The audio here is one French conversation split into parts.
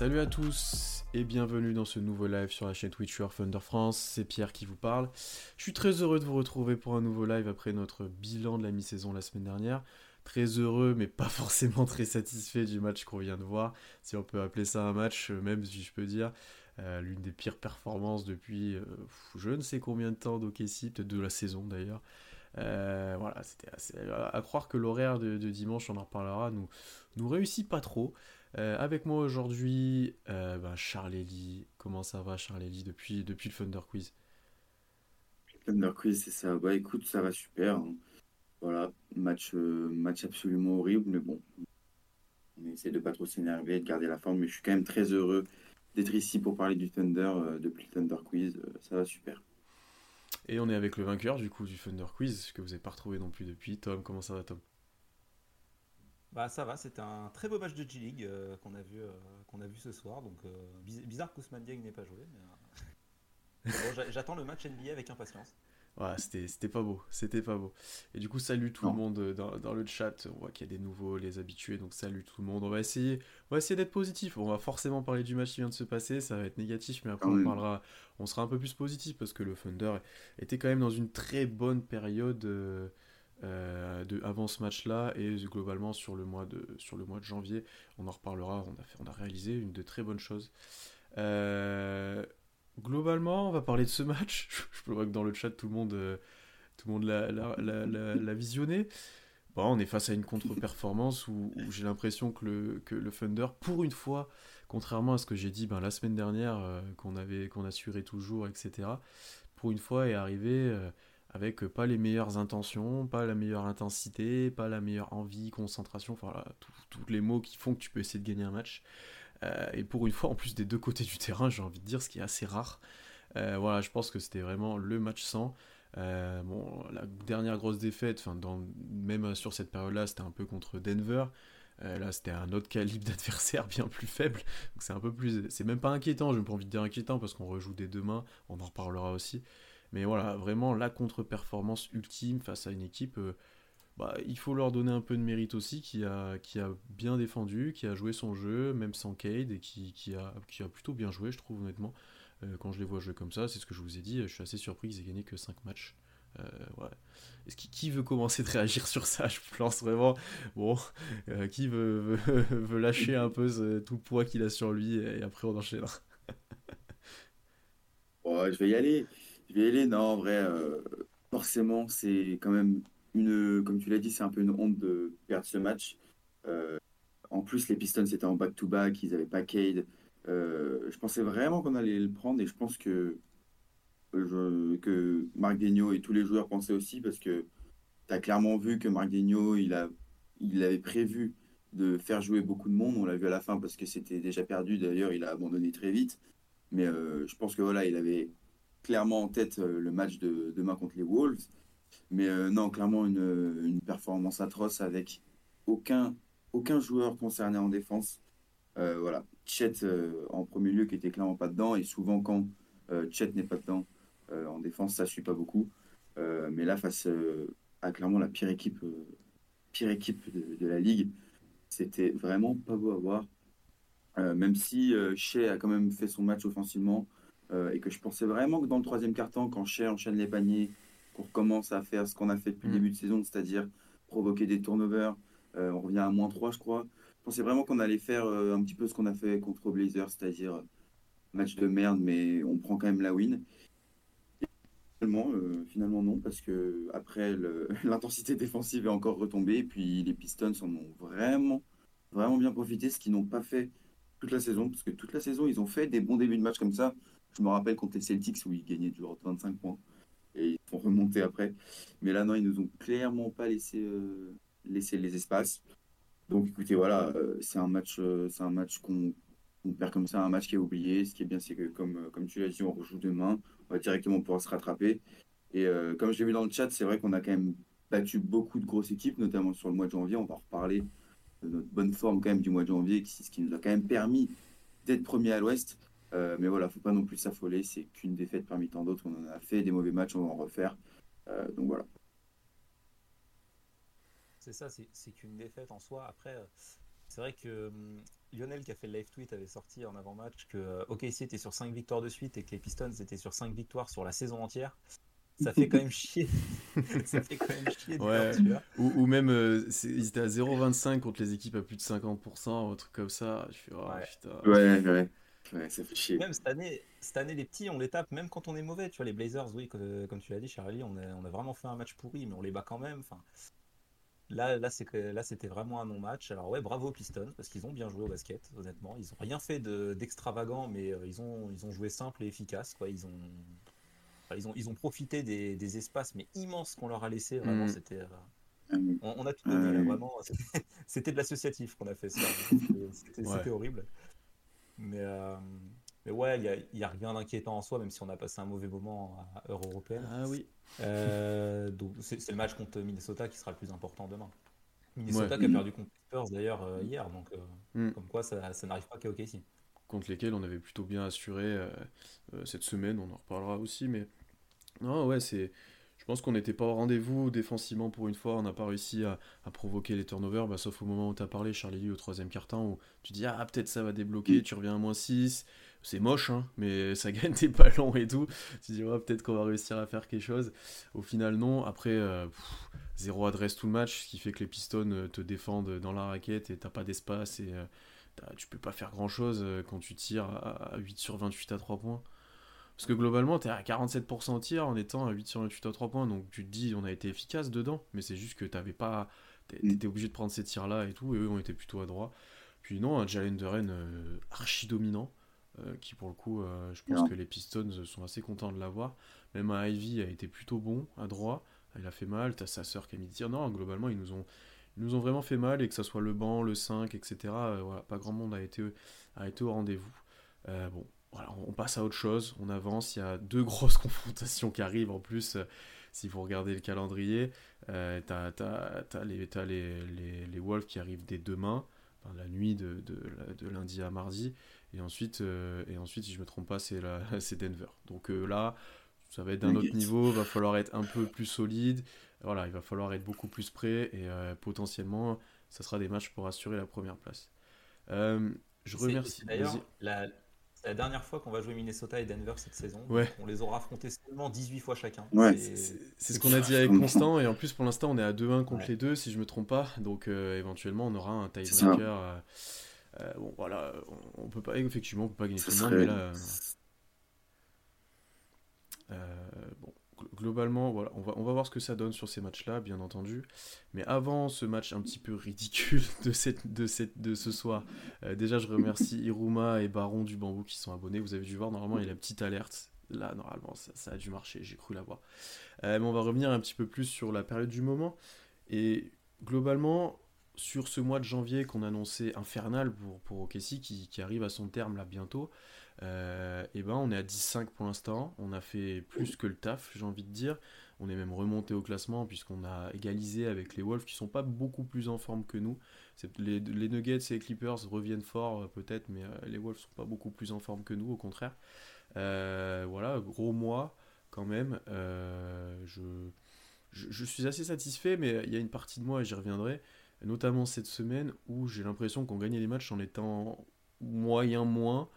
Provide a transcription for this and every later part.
Salut à tous et bienvenue dans ce nouveau live sur la chaîne Twitch Thunder France. C'est Pierre qui vous parle. Je suis très heureux de vous retrouver pour un nouveau live après notre bilan de la mi-saison la semaine dernière. Très heureux mais pas forcément très satisfait du match qu'on vient de voir, si on peut appeler ça un match, euh, même si je peux dire. Euh, l'une des pires performances depuis euh, je ne sais combien de temps d'OKC, peut-être de la saison d'ailleurs. voilà, c'était assez... À croire que l'horaire de, dimanche, on en reparlera, nous, nous réussit pas trop. Avec moi aujourd'hui, ben Charles Eli. Comment ça va, Charles Eli, depuis, depuis le Thunder Quiz? Thunder Quiz, c'est ça. Bah écoute, ça va super. Hein. Voilà, match, match absolument horrible, mais bon, on essaie de pas trop s'énerver, de garder la forme, mais je suis quand même très heureux d'être ici pour parler du Thunder euh, depuis le Thunder Quiz. Euh, ça va super. Et on est avec le vainqueur du coup du Thunder Quiz, que vous n'avez pas retrouvé non plus depuis. Tom, comment ça va Tom? Bah ça va, c'était un très beau match de G-League euh, qu'on a, vu, qu'on a vu ce soir. Donc bizarre qu'Ousmane Dieng n'ait pas joué. Mais, j'attends le match NBA avec impatience. Voilà, c'était pas beau, c'était pas beau. Et du coup, salut tout le monde euh, dans, dans, le chat. On voit qu'il y a des nouveaux, les habitués, donc salut tout le monde. On va essayer, on va essayer d'être positif. On va forcément parler du match qui vient de se passer, ça va être négatif, mais après on parlera, on sera un peu plus positif parce que le Thunder était quand même dans une très bonne période euh, de, avant ce match-là et globalement sur le mois de sur le mois de janvier, on en reparlera. On a réalisé une de très bonnes choses. Euh, globalement, on va parler de ce match. Je voir que dans le chat, tout le monde, euh, tout le monde l'a visionné. On est face à une contre-performance où, j'ai l'impression que le, que le Thunder, pour une fois, contrairement à ce que j'ai dit ben, la semaine dernière, qu'on avait qu'on assurait toujours, etc., pour une fois est arrivé avec pas les meilleures intentions, pas la meilleure intensité, pas la meilleure envie, concentration, enfin voilà, tous les mots qui font que tu peux essayer de gagner un match. Euh, et pour une fois, en plus des deux côtés du terrain, j'ai envie de dire, ce qui est assez rare. Euh, voilà, je pense que c'était vraiment le match sans. Euh, bon, la dernière grosse défaite, même sur cette période-là, c'était un peu contre Denver. là, c'était un autre calibre d'adversaire bien plus faible. Donc c'est un peu plus. C'est même pas inquiétant, je n'ai pas envie de dire inquiétant parce qu'on rejoue des deux mains, on en reparlera aussi. Mais voilà, vraiment la contre-performance ultime face à une équipe bah, il faut leur donner un peu de mérite aussi, qui a, qui a bien défendu, qui a joué son jeu, même sans Cade, et qui, qui, a, qui a plutôt bien joué, je trouve honnêtement. Euh, quand je les vois jouer comme ça, c'est ce que je vous ai dit, je suis assez surpris qu'ils aient gagné que 5 matchs. Euh, Est-ce qui, qui, veut commencer de réagir sur ça Je pense vraiment. Bon, euh, qui veut, veut, lâcher un peu tout le poids qu'il a sur lui et, après on enchaînera Je vais y aller. Je aller. Non, en vrai, forcément, c'est quand même une, comme tu l'as dit, c'est un peu une honte de perdre ce match. Euh, en plus, les Pistons étaient en back-to-back, ils n'avaient pas Cade. Euh, je pensais vraiment qu'on allait le prendre et je pense que, que Marc Degno et tous les joueurs pensaient aussi parce que tu as clairement vu que Marc Degno, il, a, il avait prévu de faire jouer beaucoup de monde. On l'a vu à la fin parce que c'était déjà perdu. D'ailleurs, il a abandonné très vite. Mais euh, je pense que voilà, il avait clairement en tête le match de demain contre les Wolves. Mais euh, non, clairement, une, performance atroce avec aucun, aucun joueur concerné en défense. Euh, voilà, Chet euh, en premier lieu qui était clairement pas dedans. Et souvent, quand Chet n'est pas dedans en défense, ça suit pas beaucoup. mais là, face à clairement la pire équipe, pire équipe de, la ligue, c'était vraiment pas beau à voir. même si Shea a quand même fait son match offensivement et que je pensais vraiment que dans le troisième quart-temps, quand Shea enchaîne les paniers, qu'on recommence à faire ce qu'on a fait depuis le mm. début de saison, c'est-à-dire provoquer des turnovers. Euh, on revient à moins 3, je crois. Je pensais vraiment qu'on allait faire euh, un petit peu ce qu'on a fait contre Blazers, c'est-à-dire euh, match de merde, mais on prend quand même la win. finalement, finalement, non, parce que après, l'intensité défensive est encore retombée, et puis les Pistons en ont vraiment, vraiment bien profité, ce qu'ils n'ont pas fait toute la saison, parce que toute la saison, ils ont fait des bons débuts de match comme ça. Je me rappelle contre les Celtics où ils gagnaient toujours 25 points et ils font remonter après. Mais là, non, ils nous ont clairement pas laissé, euh, laisser les espaces. Donc, écoutez, voilà, euh, c'est un match, euh, c'est un match qu'on perd comme ça, un match qui est oublié. Ce qui est bien, c'est que, comme, comme tu l'as dit, on rejoue demain, on va directement pouvoir se rattraper. Et comme je l'ai vu dans le chat, c'est vrai qu'on a quand même battu beaucoup de grosses équipes, notamment sur le mois de janvier. On va reparler de notre bonne forme quand même du mois de janvier, ce qui nous a quand même permis d'être premier à l'Ouest. Euh, mais voilà, faut pas non plus s'affoler. C'est qu'une défaite parmi tant d'autres. On en a fait des mauvais matchs, on va en refaire. Euh, donc voilà. C'est ça, c'est qu'une défaite en soi. Après, c'est vrai que hum, Lionel qui a fait le live tweet avait sorti en avant-match que euh, OKC était sur 5 victoires de suite et que les Pistons étaient sur 5 victoires sur la saison entière. Ça fait quand même chier. ça fait quand même chier. de Ouais. Ou, ou même, euh, ils étaient à 0,25 contre les équipes à plus de 50%, un truc comme ça. Je fais, oh, Ouais. putain. Ouais, ouais. Ouais, ça fait chier. Même cette année, cette année, les petits, on les tape même quand on est mauvais. Tu vois, les Blazers, oui, que- comme tu l'as dit, Charlie, on a, on a vraiment fait un match pourri, mais on les bat quand même. Enfin, là, là, c'est que là, c'était vraiment un non-match. Alors ouais, bravo aux Pistons parce qu'ils ont bien joué au basket, honnêtement. Ils ont rien fait de- d'extravagant, mais euh, ils ont, ils ont joué simple et efficace. Quoi, ils ont, enfin, ils ont, ils ont profité des, des espaces mais immenses qu'on leur a laissé. Vraiment, Mm. c'était. euh, Euh, on, on a tout donné, là, vraiment. C'était- C'était de l'associatif qu'on a fait ça. C'était- C'était Ouais. c'était horrible. Mais, euh, mais ouais, il n'y a, rien d'inquiétant en soi, même si on a passé un mauvais moment à Euro européenne. Ah oui. Euh, donc c'est le match contre Minnesota qui sera le plus important demain. Minnesota Ouais. qui a perdu contre Spurs d'ailleurs euh, hier, donc Mm. comme quoi ça, ça n'arrive pas qu'à OKC. contre lesquels on avait plutôt bien assuré cette semaine, on en reparlera aussi, mais non, ouais, c'est. Je pense qu'on n'était pas au rendez-vous défensivement pour une fois, on n'a pas réussi à, à provoquer les turnovers, bah, sauf au moment où tu as parlé, Charlie, au troisième quart-temps, où tu dis Ah, peut-être ça va débloquer, tu reviens à moins 6, c'est moche, hein, mais ça gagne tes ballons et tout. Tu dis Ouais, peut-être qu'on va réussir à faire quelque chose. Au final, non. Après, euh, pff, zéro adresse tout le match, ce qui fait que les Pistons euh, te défendent dans la raquette et t'as pas d'espace et. euh, tu peux pas faire grand chose quand tu tires à à 8 sur 28 à 3 points. Parce que globalement, t'es à 47% au tir en étant à 8 sur 28 à 3 points. Donc tu te dis, on a été efficace dedans. Mais c'est juste que t'avais pas. Mm. T'étais obligé de prendre ces tirs-là et tout. Et eux, on était plutôt à droit. Puis non, un Jalen Duren euh, archi dominant. euh, qui pour le coup, euh, je pense Non. que les Pistons sont assez contents de l'avoir. Même un Ivy a été plutôt bon à droit. Il a fait mal. T'as sa sœur qui a mis le tir. Non, globalement, ils nous ont. Ils nous ont vraiment fait mal et que ça soit le banc, le 5, etc. euh, voilà, pas grand monde a été, a été au rendez-vous. Euh, bon, voilà, on passe à autre chose, on avance. Il y a deux grosses confrontations qui arrivent en plus. euh, si vous regardez le calendrier, euh, t'as, t'as- t'as les, t'as les, les, les Wolves qui arrivent dès demain, enfin, la nuit de, de, de lundi à mardi. Et ensuite, euh, et ensuite si je me trompe pas, c'est, la, c'est Denver. Donc euh, là, ça va être d'un autre niveau, va falloir être un peu plus solide. Voilà, il va falloir être beaucoup plus prêt et potentiellement, ça sera des matchs pour assurer la première place. Je remercie. c'est D'ailleurs, la, c'est la dernière fois qu'on va jouer Minnesota et Denver cette saison. Ouais. On les aura affrontés seulement 18 fois chacun. Ouais, C'est- ce qu'on a dit avec. Constant, et en plus pour l'instant on est à 2-1 contre Ouais. les deux, si je me trompe pas, donc euh, éventuellement on aura un tiebreaker. euh, euh, bon voilà, on, on peut pas, effectivement, on peut pas gagner tout le monde, mais serait. là, euh, euh, bon, globalement, voilà, on va, on va voir ce que ça donne sur ces matchs-là, bien entendu. Mais avant ce match un petit peu ridicule de, cette, de, cette, de ce soir, euh, déjà je remercie Iruma et Baron du Bambou qui sont abonnés. Vous avez dû voir, normalement il y a la petite alerte. Là, normalement, ça, ça a dû marcher, j'ai cru l'avoir. Euh, mais on va revenir un petit peu plus sur la période du moment. Et globalement, sur ce mois de janvier qu'on annonçait infernal pour, pour OKC, qui, qui arrive à son terme là bientôt, euh, et ben on est à 10-5 pour l'instant. On a fait plus que le taf, j'ai envie de dire. On est même remonté au classement puisqu'on a égalisé avec les Wolves qui sont pas beaucoup plus en forme que nous. Les, Nuggets et les Clippers reviennent fort euh, peut-être, mais euh, les Wolves sont pas beaucoup plus en forme que nous, au contraire. Euh, voilà, gros mois quand même. Je, je, je suis assez satisfait, mais il y a une partie de moi, et j'y reviendrai, notamment cette semaine, où j'ai l'impression qu'on gagnait les matchs en étant moyen moins,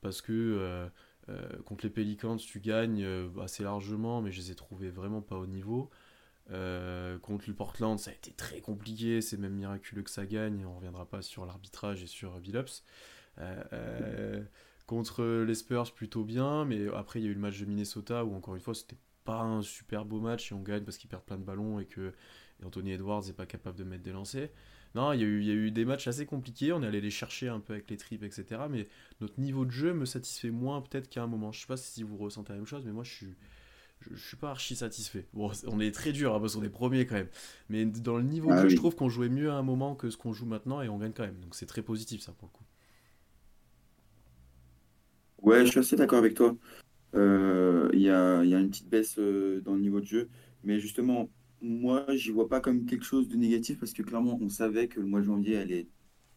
parce que euh, euh, contre les Pelicans, tu gagnes euh, assez largement, mais je les ai trouvés vraiment pas au niveau. Contre le Portland, ça a été très compliqué, c'est même miraculeux que ça gagne, on reviendra pas sur l'arbitrage et sur Billups. Contre les Spurs, plutôt bien, mais après il y a eu le match de Minnesota où encore une fois c'était pas un super beau match et on gagne parce qu'ils perdent plein de ballons et que Anthony Edwards n'est pas capable de mettre des lancers. Non, il y, a eu, il y a eu des matchs assez compliqués, on est allé les chercher un peu avec les tripes, etc. Mais notre niveau de jeu me satisfait moins peut-être qu'à un moment. Je sais pas si vous ressentez la même chose, mais moi je suis, je, je suis pas archi satisfait. Bon, on est très dur hein, parce qu'on est premier quand même. Mais dans le niveau de Ah jeu, oui. je trouve qu'on jouait mieux à un moment que ce qu'on joue maintenant et on gagne quand même. Donc c'est très positif ça pour le coup. Ouais, je suis assez d'accord avec toi. Euh, Il y a, il y a une petite baisse euh, dans le niveau de jeu. Mais justement, moi, j'y vois pas comme quelque chose de négatif parce que clairement, on savait que le mois de janvier allait être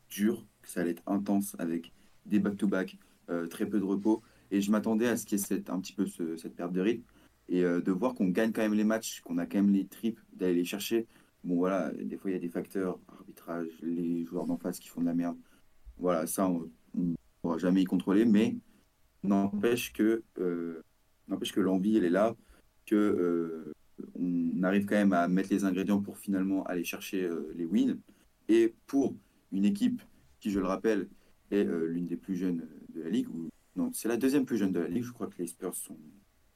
dur, que ça allait être intense avec des back-to-back, euh, très peu de repos. Et je m'attendais à ce qu'il y ait un petit peu ce- cette perte de rythme. Et euh, de voir qu'on gagne quand même les matchs, qu'on a quand même les tripes, d'aller les chercher. bon voilà, des fois il y a des facteurs, arbitrage, les joueurs d'en face qui font de la merde. Voilà, ça, on ne pourra jamais y contrôler, mais n'empêche que, euh, que l'envie, elle est là, que on arrive quand même à mettre les ingrédients pour finalement aller chercher euh, les wins. Et pour une équipe qui, je le rappelle, est l'une des plus jeunes de la ligue, ou non, c'est la deuxième plus jeune de la ligue, je crois que les Spurs sont,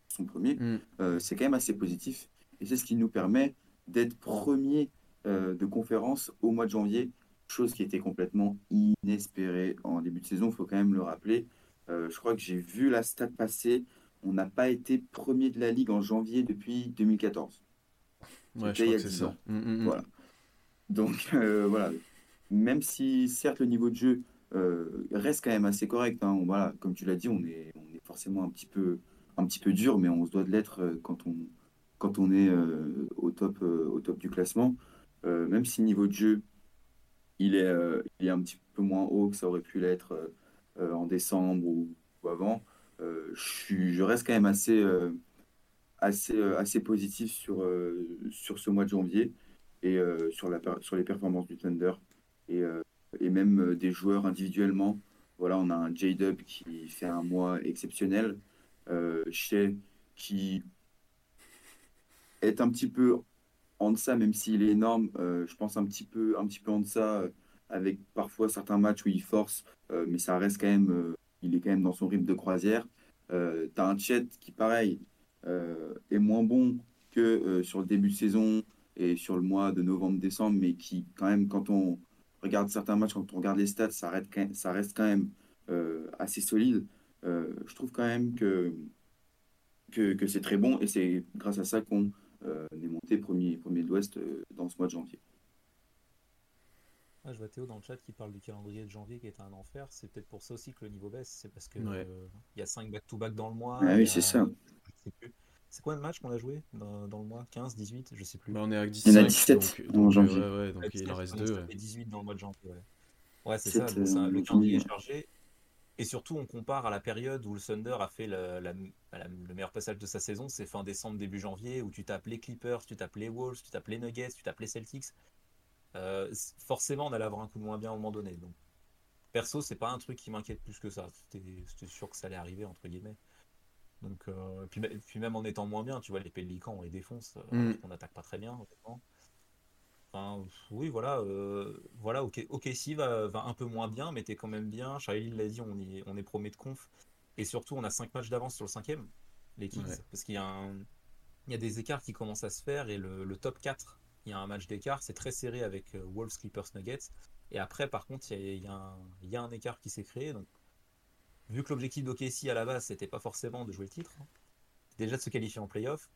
sont premiers, mm. c'est quand même assez positif. Et c'est ce qui nous permet d'être premier de conférence au mois de janvier, chose qui était complètement inespérée en début de saison, il faut quand même le rappeler. Euh, je crois que j'ai vu la stat passer. On n'a pas été premier de la ligue en janvier depuis 2014. Ouais, je crois que c'est ça. Mm, mm, mm. Voilà. Donc euh, voilà. Même si certes le niveau de jeu euh, reste quand même assez correct. Hein. voilà, comme tu l'as dit, on est, on est forcément un petit peu, un petit peu dur, mais on se doit de l'être quand on, quand on est au top, au top du classement. même si le niveau de jeu il est, il est un petit peu moins haut que ça aurait pu l'être euh, en décembre ou, avant, euh, je, reste quand même assez, euh, assez positif sur, ce mois de janvier et sur, les performances du Thunder et, même des joueurs individuellement. Voilà, on a un J-Dub qui fait un mois exceptionnel. Euh, Shea qui est un petit peu en deçà, même s'il est énorme. je pense un petit peu, en deçà avec parfois certains matchs où il force, euh, mais ça reste quand même, euh, il est quand même dans son rythme de croisière. Euh, tu as un Chet qui, pareil, est moins bon que sur le début de saison et sur le mois de novembre-décembre, mais qui, quand même, quand on regarde certains matchs, quand on regarde les stats, ça reste, quand même assez solide. je trouve quand même que, que, que c'est très bon et c'est grâce à ça qu'on est monté premier, premier de l'Ouest dans ce mois de janvier. Ah, je vois Théo dans le chat qui parle du calendrier de janvier qui est un enfer. C'est peut-être pour ça aussi que le niveau baisse. C'est parce qu'il euh, y a 5 back-to-back dans le mois. Ah oui, c'est ça. C'est quoi le match qu'on a joué dans, le mois? 15, 18 Je sais plus. Bah, on est à 17. Il en a 17 donc, en janvier. Ouais, donc il en reste 2. Et 18 dans le mois de janvier. Ouais, c'est ça. Euh, le calendrier est chargé. Et surtout, on compare à la période où le Thunder a fait le meilleur passage de sa saison, c'est fin décembre, début janvier, où tu tapes les Clippers, tu tapes les Wolves, tu tapes les Nuggets, tu tapes les Celtics. Euh, forcément, on allait avoir un coup de moins bien à un moment donné. Donc, perso, c'est pas un truc qui m'inquiète plus que ça. C'était sûr que ça allait arriver, entre guillemets. Donc, euh, puis, puis, même en étant moins bien, tu vois, les Pélicans, on les défonce. Euh, mm. On n'attaque pas très bien, Enfin, oui, voilà, voilà, ok, ok, si va, va, un peu moins bien, mais t'es quand même bien. Charlie l'a dit, on, y, on est promet de conf. Et surtout, on a 5 matchs d'avance sur le cinquième, les Kings, parce qu'il y, a il y a des écarts qui commencent à se faire et le, le top 4 il y a un match d'écart, c'est très serré avec euh, Wolves, Clippers, Nuggets. Et après, par contre, il y, a, un écart qui s'est créé. Donc, vu que l'objectif d'OKC à la base, c'était pas forcément de jouer le titre, hein, déjà de se qualifier en playoff,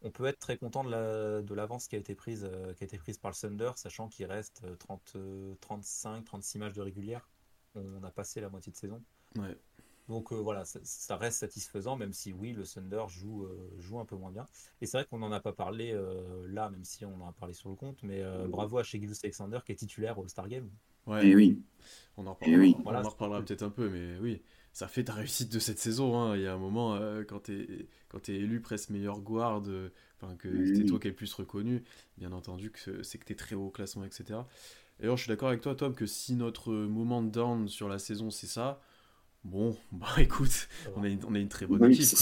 on peut être très content de l'avance qui a été prise, euh, qui a été prise par le Thunder, sachant qu'il reste 30, 35, 36 matchs de régulière. On a passé la moitié de saison. Donc euh, voilà, ça, reste satisfaisant, même si oui, le Thunder joue, euh, joue un peu moins bien. Et c'est vrai qu'on n'en a pas parlé euh, là, même si on en a parlé sur le compte, mais bravo à Shea Alexander qui est titulaire au Star Game. Ouais, et oui. On en reparlera, en reparlera peut-être un peu, mais oui, ça fait ta réussite de cette saison. Hein. Il y a un moment, quand tu es, es, élu presque meilleur guard, enfin que c'est toi qui es le plus reconnu, bien entendu que c'est que tu es très haut au classement, etc. Et alors, je suis d'accord avec toi, Tom, que si notre moment de down sur la saison, c'est ça, Bon, bah écoute, on a, une, on a une très bonne équipe.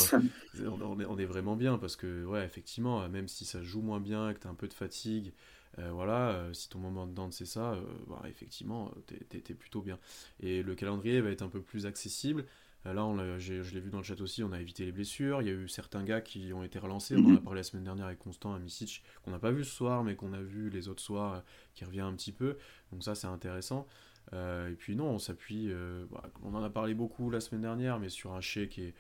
On, est, vraiment bien parce que, ouais, effectivement, même si ça joue moins bien, que tu as un peu de fatigue, euh, voilà, euh, si ton moment de danse c'est ça, euh, bah, effectivement, t'es es, plutôt bien. Et le calendrier va être un peu plus accessible. là, on je l'ai vu dans le chat aussi, on a évité les blessures. Il y a eu certains gars qui ont été relancés. On en a mhm. parlé la semaine dernière avec Constant à Misic, qu'on n'a pas vu ce soir, mais qu'on a vu les autres soirs, qui revient un petit peu. Donc ça, c'est intéressant. Euh, et puis non, on s'appuie, euh, bah, on en a parlé beaucoup la semaine dernière, mais sur un chèque qui est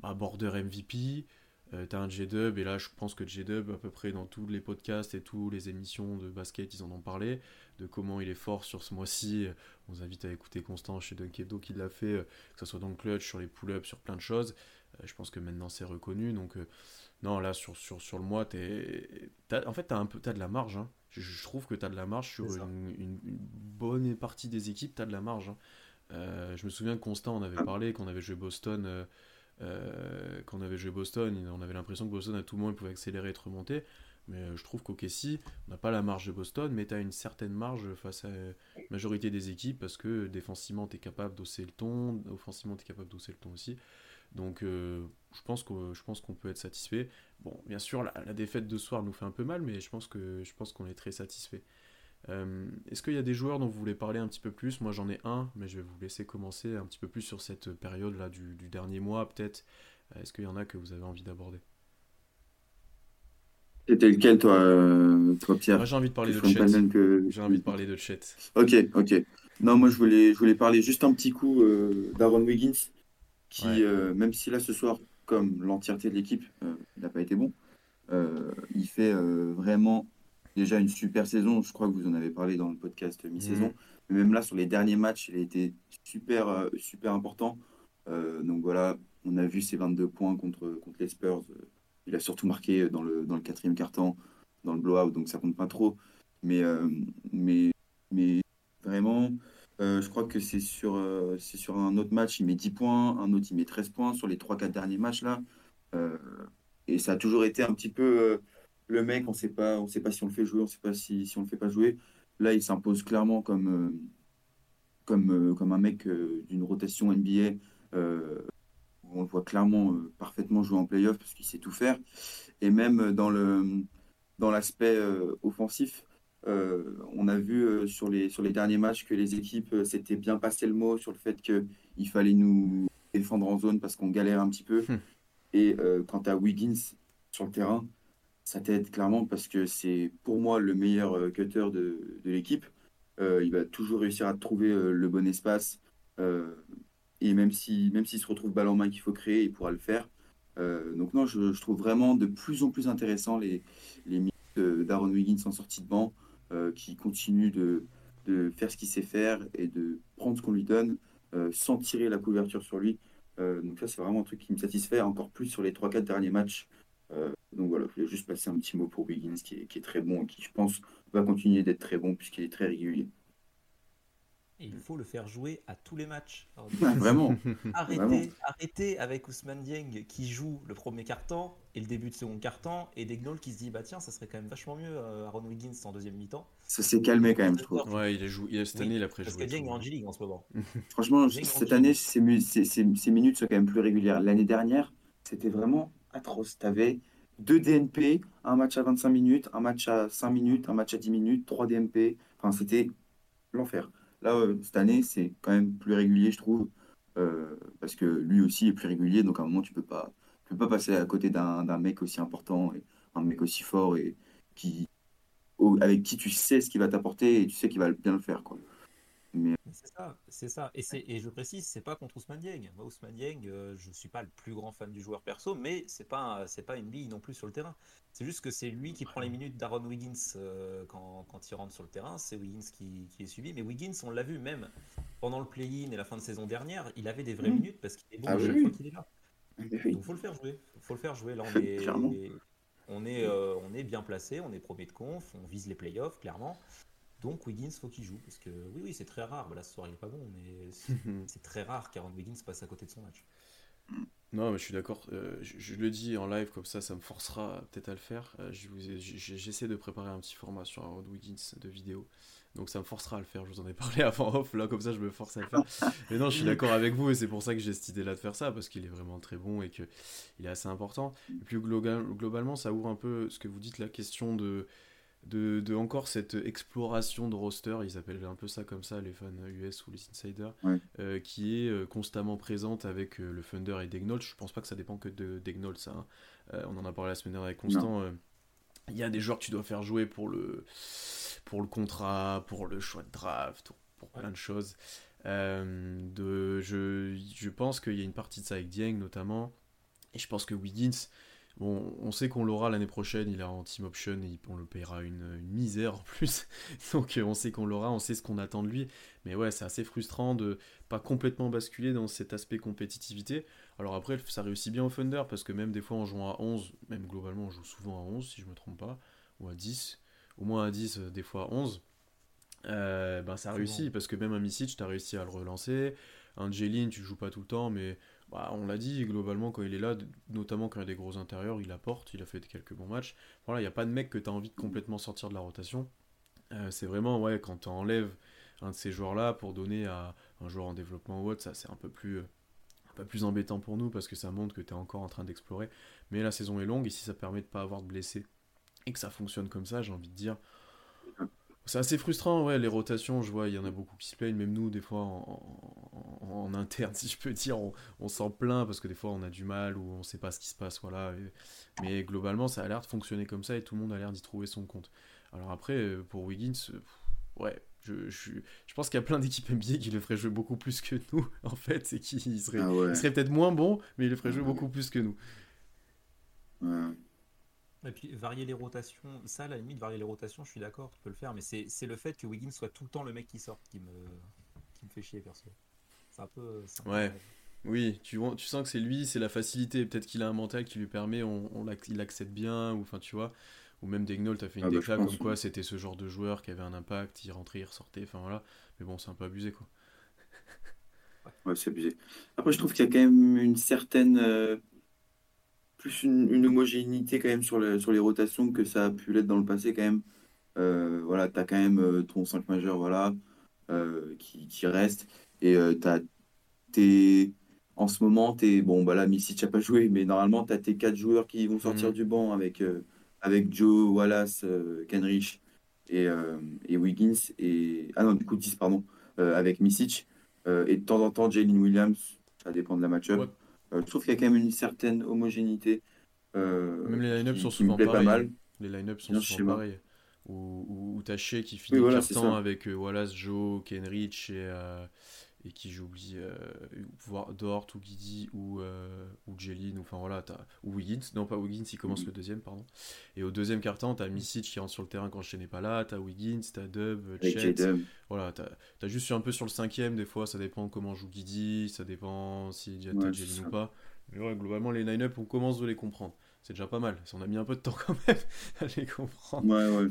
bah, border MVP. Euh, t'as un J-Dub, et là je pense que J-Dub, à peu près dans tous les podcasts et toutes les émissions de basket, ils en ont parlé, de comment il est fort sur ce mois-ci. On vous invite à écouter Constant chez Dunkedo qui l'a fait, que ce soit dans le clutch, sur les pull-ups, sur plein de choses. je pense que maintenant c'est reconnu. Donc, non, là sur, sur, sur le mois, t'es, en fait, t'as, un as de la marge. Hein je, trouve que tu as de la marge sur une, bonne partie des équipes, tu as de la marge. Hein. Euh, je me souviens que Constant, on avait ah. parlé, qu'on avait joué Boston, euh, euh, qu'on avait joué Boston, on avait l'impression que Boston à tout moment pouvait accélérer et être remonté. Mais je trouve qu'OKC, on n'a pas la marge de Boston, mais tu as une certaine marge face à la majorité des équipes parce que défensivement, tu es capable d'hausser le ton, offensivement, tu es capable d'hausser le ton aussi. Donc euh, je pense qu'on peut être satisfait. Bon, bien sûr, la, défaite de ce soir nous fait un peu mal, mais je pense qu'on est très satisfait. Euh, est-ce qu'il y a des joueurs dont vous voulez parler un petit peu plus? Moi j'en ai un, mais je vais vous laisser commencer un petit peu plus sur cette période-là du, du, dernier mois peut-être. Est-ce qu'il y en a que vous avez envie d'aborder? C'était lequel, toi, euh, toi Pierre? Moi, j'ai envie de parler de chat. Que... J'ai envie de parler de chat. Ok, ok. Non, moi, je voulais, je voulais parler juste un petit coup euh, d'Aaron Wiggins, qui, euh, même si là, ce soir, comme l'entièreté de l'équipe, il n'a pas été bon, il fait vraiment déjà une super saison. Je crois que vous en avez parlé dans le podcast mi-saison. Mm. Mais même là, sur les derniers matchs, il a été super, super important. donc voilà, on a vu ses 22 points contre, contre les Spurs il a surtout marqué dans le, dans le quatrième quart-temps, dans le blowout, donc ça compte pas trop. Mais, euh, mais, mais vraiment, euh, je crois que c'est sur, euh, sur un autre match, il met 10 points, un autre il met 13 points sur les 3-4 derniers matchs là. et ça a toujours été un petit peu le mec, on sait pas, on sait pas si on le fait jouer, on sait pas si, si on le fait pas jouer. Là, il s'impose clairement comme, comme, comme un mec d'une rotation NBA on le voit clairement euh, parfaitement jouer en playoff parce qu'il sait tout faire. Et même dans le dans l'aspect euh, offensif, euh, on a vu sur, les, sur les derniers matchs que les équipes s'étaient bien passé le mot sur le fait qu'il fallait nous défendre en zone parce qu'on galère un petit peu. Hmm. Et quant à Wiggins sur le terrain, ça t'aide clairement parce que c'est pour moi le meilleur cutter de, de l'équipe. il va toujours réussir à trouver le bon espace. Et même s'il même s'il se retrouve balle en main qu'il faut créer, il pourra le faire. Euh, donc non, je, trouve vraiment de plus en plus intéressant les, les minutes d'Aaron Wiggins en sortie de banc, euh, qui continue de, de, faire ce qu'il sait faire et de prendre ce qu'on lui donne euh, sans tirer la couverture sur lui. donc ça, c'est vraiment un truc qui me satisfait encore plus sur les 3-4 derniers matchs. donc voilà, je voulais juste passer un petit mot pour Wiggins, qui est, qui est très bon et qui, je pense, va continuer d'être très bon puisqu'il est très régulier il faut le faire jouer à tous les matchs. vraiment. Arrêtez, arrêtez avec Ousmane Dieng qui joue le premier quart-temps et le début de second quart-temps et Degnol qui se dit bah tiens ça serait quand même vachement mieux euh, Aaron Wiggins en deuxième mi-temps. Ça s'est calmé quand même je trouve. Ouais il a joué cette année il a Parce que Dieng est en G-League en ce moment. Franchement cette année ses, minutes sont quand même plus régulières. L'année dernière c'était vraiment atroce. T'avais deux DNP, un match à 25 minutes, un match à 5 minutes, un match à 10 minutes, trois DNP. Enfin c'était l'enfer. Là, euh, cette année, c'est quand même plus régulier, je trouve, euh, parce que lui aussi est plus régulier. Donc, à un moment, tu peux pas, peux pas passer à côté d'un mec aussi important, et un mec aussi fort et qui, avec qui tu sais ce qu'il va t'apporter et tu sais qu'il va bien le faire, quoi. C'est ça, c'est ça. Et, et je précise, c'est pas contre Ousmane Dieng. Moi, Ousmane Dieng, euh, je suis pas le plus grand fan du joueur perso, mais c'est pas, c'est pas une bille non plus sur le terrain. C'est juste que c'est lui qui prend les minutes d'Aaron Wiggins euh, quand, quand, il rentre sur le terrain. C'est Wiggins qui, qui, est suivi. Mais Wiggins, on l'a vu même pendant le play-in et la fin de saison dernière, il avait des vraies mmh. minutes parce qu'il est bon ah, chaque fois qu'il est là. Donc faut le faire jouer. Faut le faire jouer. Là, on est, on est, euh, on est bien placé, on est premier de conf, on vise les playoffs clairement. Donc Wiggins, faut qu'il joue. Parce que oui, oui, c'est très rare. Là, ce soir, il est pas bon, mais c'est très rare qu'Aaron Wiggins passe à côté de son match. Non, mais je suis d'accord. Euh, je, le dis en live, comme ça, ça me forcera peut-être à le faire. Euh, j'essaie de préparer un petit format sur Aaron Wiggins de vidéo. Donc ça me forcera à le faire. Je vous en ai parlé avant off. Là, comme ça, je me force à le faire. Mais non, je suis d'accord avec vous. Et c'est pour ça que j'ai cette idée-là de faire ça. Parce qu'il est vraiment très bon et qu'il est assez important. Et puis globalement, ça ouvre un peu ce que vous dites, la question de de, encore cette exploration de roster, ils appellent un peu ça comme ça, les fans US ou les insiders, euh, qui est euh, constamment présente avec euh, le Thunder et Degnault. Je pense pas que ça dépend que de Degnault, ça. Hein. on en a parlé la semaine dernière avec Constant. Il y a des joueurs que tu dois faire jouer pour le, pour le contrat, pour le choix de draft, pour plein de choses. de, je, je pense qu'il y a une partie de ça avec Dieng notamment. Et je pense que Wiggins, Bon, on sait qu'on l'aura l'année prochaine, il est en team option et on le payera une, misère en plus. Donc euh, on sait qu'on l'aura, on sait ce qu'on attend de lui. Mais ouais, c'est assez frustrant de pas complètement basculer dans cet aspect compétitivité. Alors après, ça réussit bien au Thunder parce que même des fois en jouant à 11, même globalement on joue souvent à 11 si je me trompe pas, ou à 10, au moins à 10, euh, des fois à 11. Euh, ben ça réussit parce que même un Misic, tu as réussi à le relancer. Angeline, tu joues pas tout le temps, mais bah, on l'a dit, globalement, quand il est là, notamment quand il y a des gros intérieurs, il apporte, il a fait quelques bons matchs. Voilà, il n'y a pas de mec que tu as envie de complètement sortir de la rotation. Euh, c'est vraiment, ouais, quand tu enlèves un de ces joueurs-là pour donner à un joueur en développement ou autre, ça c'est un peu plus, peu plus embêtant pour nous parce que ça montre que tu es encore en train d'explorer. Mais la saison est longue et si ça permet de pas avoir de blessés et que ça fonctionne comme ça, j'ai envie de dire, c'est assez frustrant, ouais, les rotations, je vois, il y en a beaucoup qui se plaignent, même nous, des fois, en, interne, si je peux dire, on, s'en plaint parce que des fois, on a du mal ou on sait pas ce qui se passe, voilà. mais globalement, ça a l'air de fonctionner comme ça et tout le monde a l'air d'y trouver son compte. Alors après, euh, pour Wiggins, euh, ouais, je, je, je, pense qu'il y a plein d'équipes NBA qui le feraient jouer beaucoup plus que nous, en fait, et qui serait, ah serait peut-être moins bon, mais il le ferait jouer beaucoup plus que nous. Ouais. Et puis varier les rotations, ça à la limite, varier les rotations, je suis d'accord, tu peux le faire, mais c'est le fait que Wiggins soit tout le temps le mec qui sort qui me, qui me fait chier perso. C'est un peu. ouais. Oui, tu, vois, tu sens que c'est lui, c'est la facilité. Peut-être qu'il a un mental qui lui permet, on, on il l'accepte bien, ou enfin tu vois. Ou même Degnol, t'as fait une ah bah, comme quoi c'était ce genre de joueur qui avait un impact, il rentrait, il ressortait, enfin voilà. Mais bon, c'est un peu abusé quoi. ouais, c'est abusé. Après, je trouve qu'il y a quand même une certaine. Euh, plus une, homogénéité quand même sur, le, sur les rotations que ça a pu l'être dans le passé quand même. Euh, voilà, tu as quand même euh, ton 5 majeur voilà, euh, qui, qui, reste. Et tu as tes. En ce moment, es, bon, bah là, Missy, tu pas joué, mais normalement, tu as tes 4 joueurs qui vont sortir mhm. du banc avec, avec Joe, Wallace, Kenrich et, et, Wiggins. Et... Ah non, du coup, 10, pardon, avec Misic. et de temps en temps, Jalen Williams, ça dépend de la match-up. Euh, je trouve qu'il y a quand même une certaine homogénéité. Euh, même les line-up sont souvent pareils. Pas mal. Les line-up sont souvent pareils. Ou, ou Taché qui finit oui, voilà, avec euh, Wallace, Joe, Kenrich et, et qui j'oublie euh, Dort ou Guidi ou, euh, ou Jeline ou enfin voilà ou Wiggins. Non pas Wiggins il commence mm. le deuxième pardon. Et au deuxième quart-temps t'as Misic qui rentre sur le terrain quand je n'est pas là t'as Wiggins t'as Dub Chet. Voilà t'as as juste un peu sur le cinquième des fois ça dépend comment joue Guidi ça dépend si y a ouais, Jeline ou pas. Mais ouais, globalement les line-up on commence de les comprendre. C'est déjà pas mal. On a mis un peu de temps quand même à les comprendre. Ouais ouais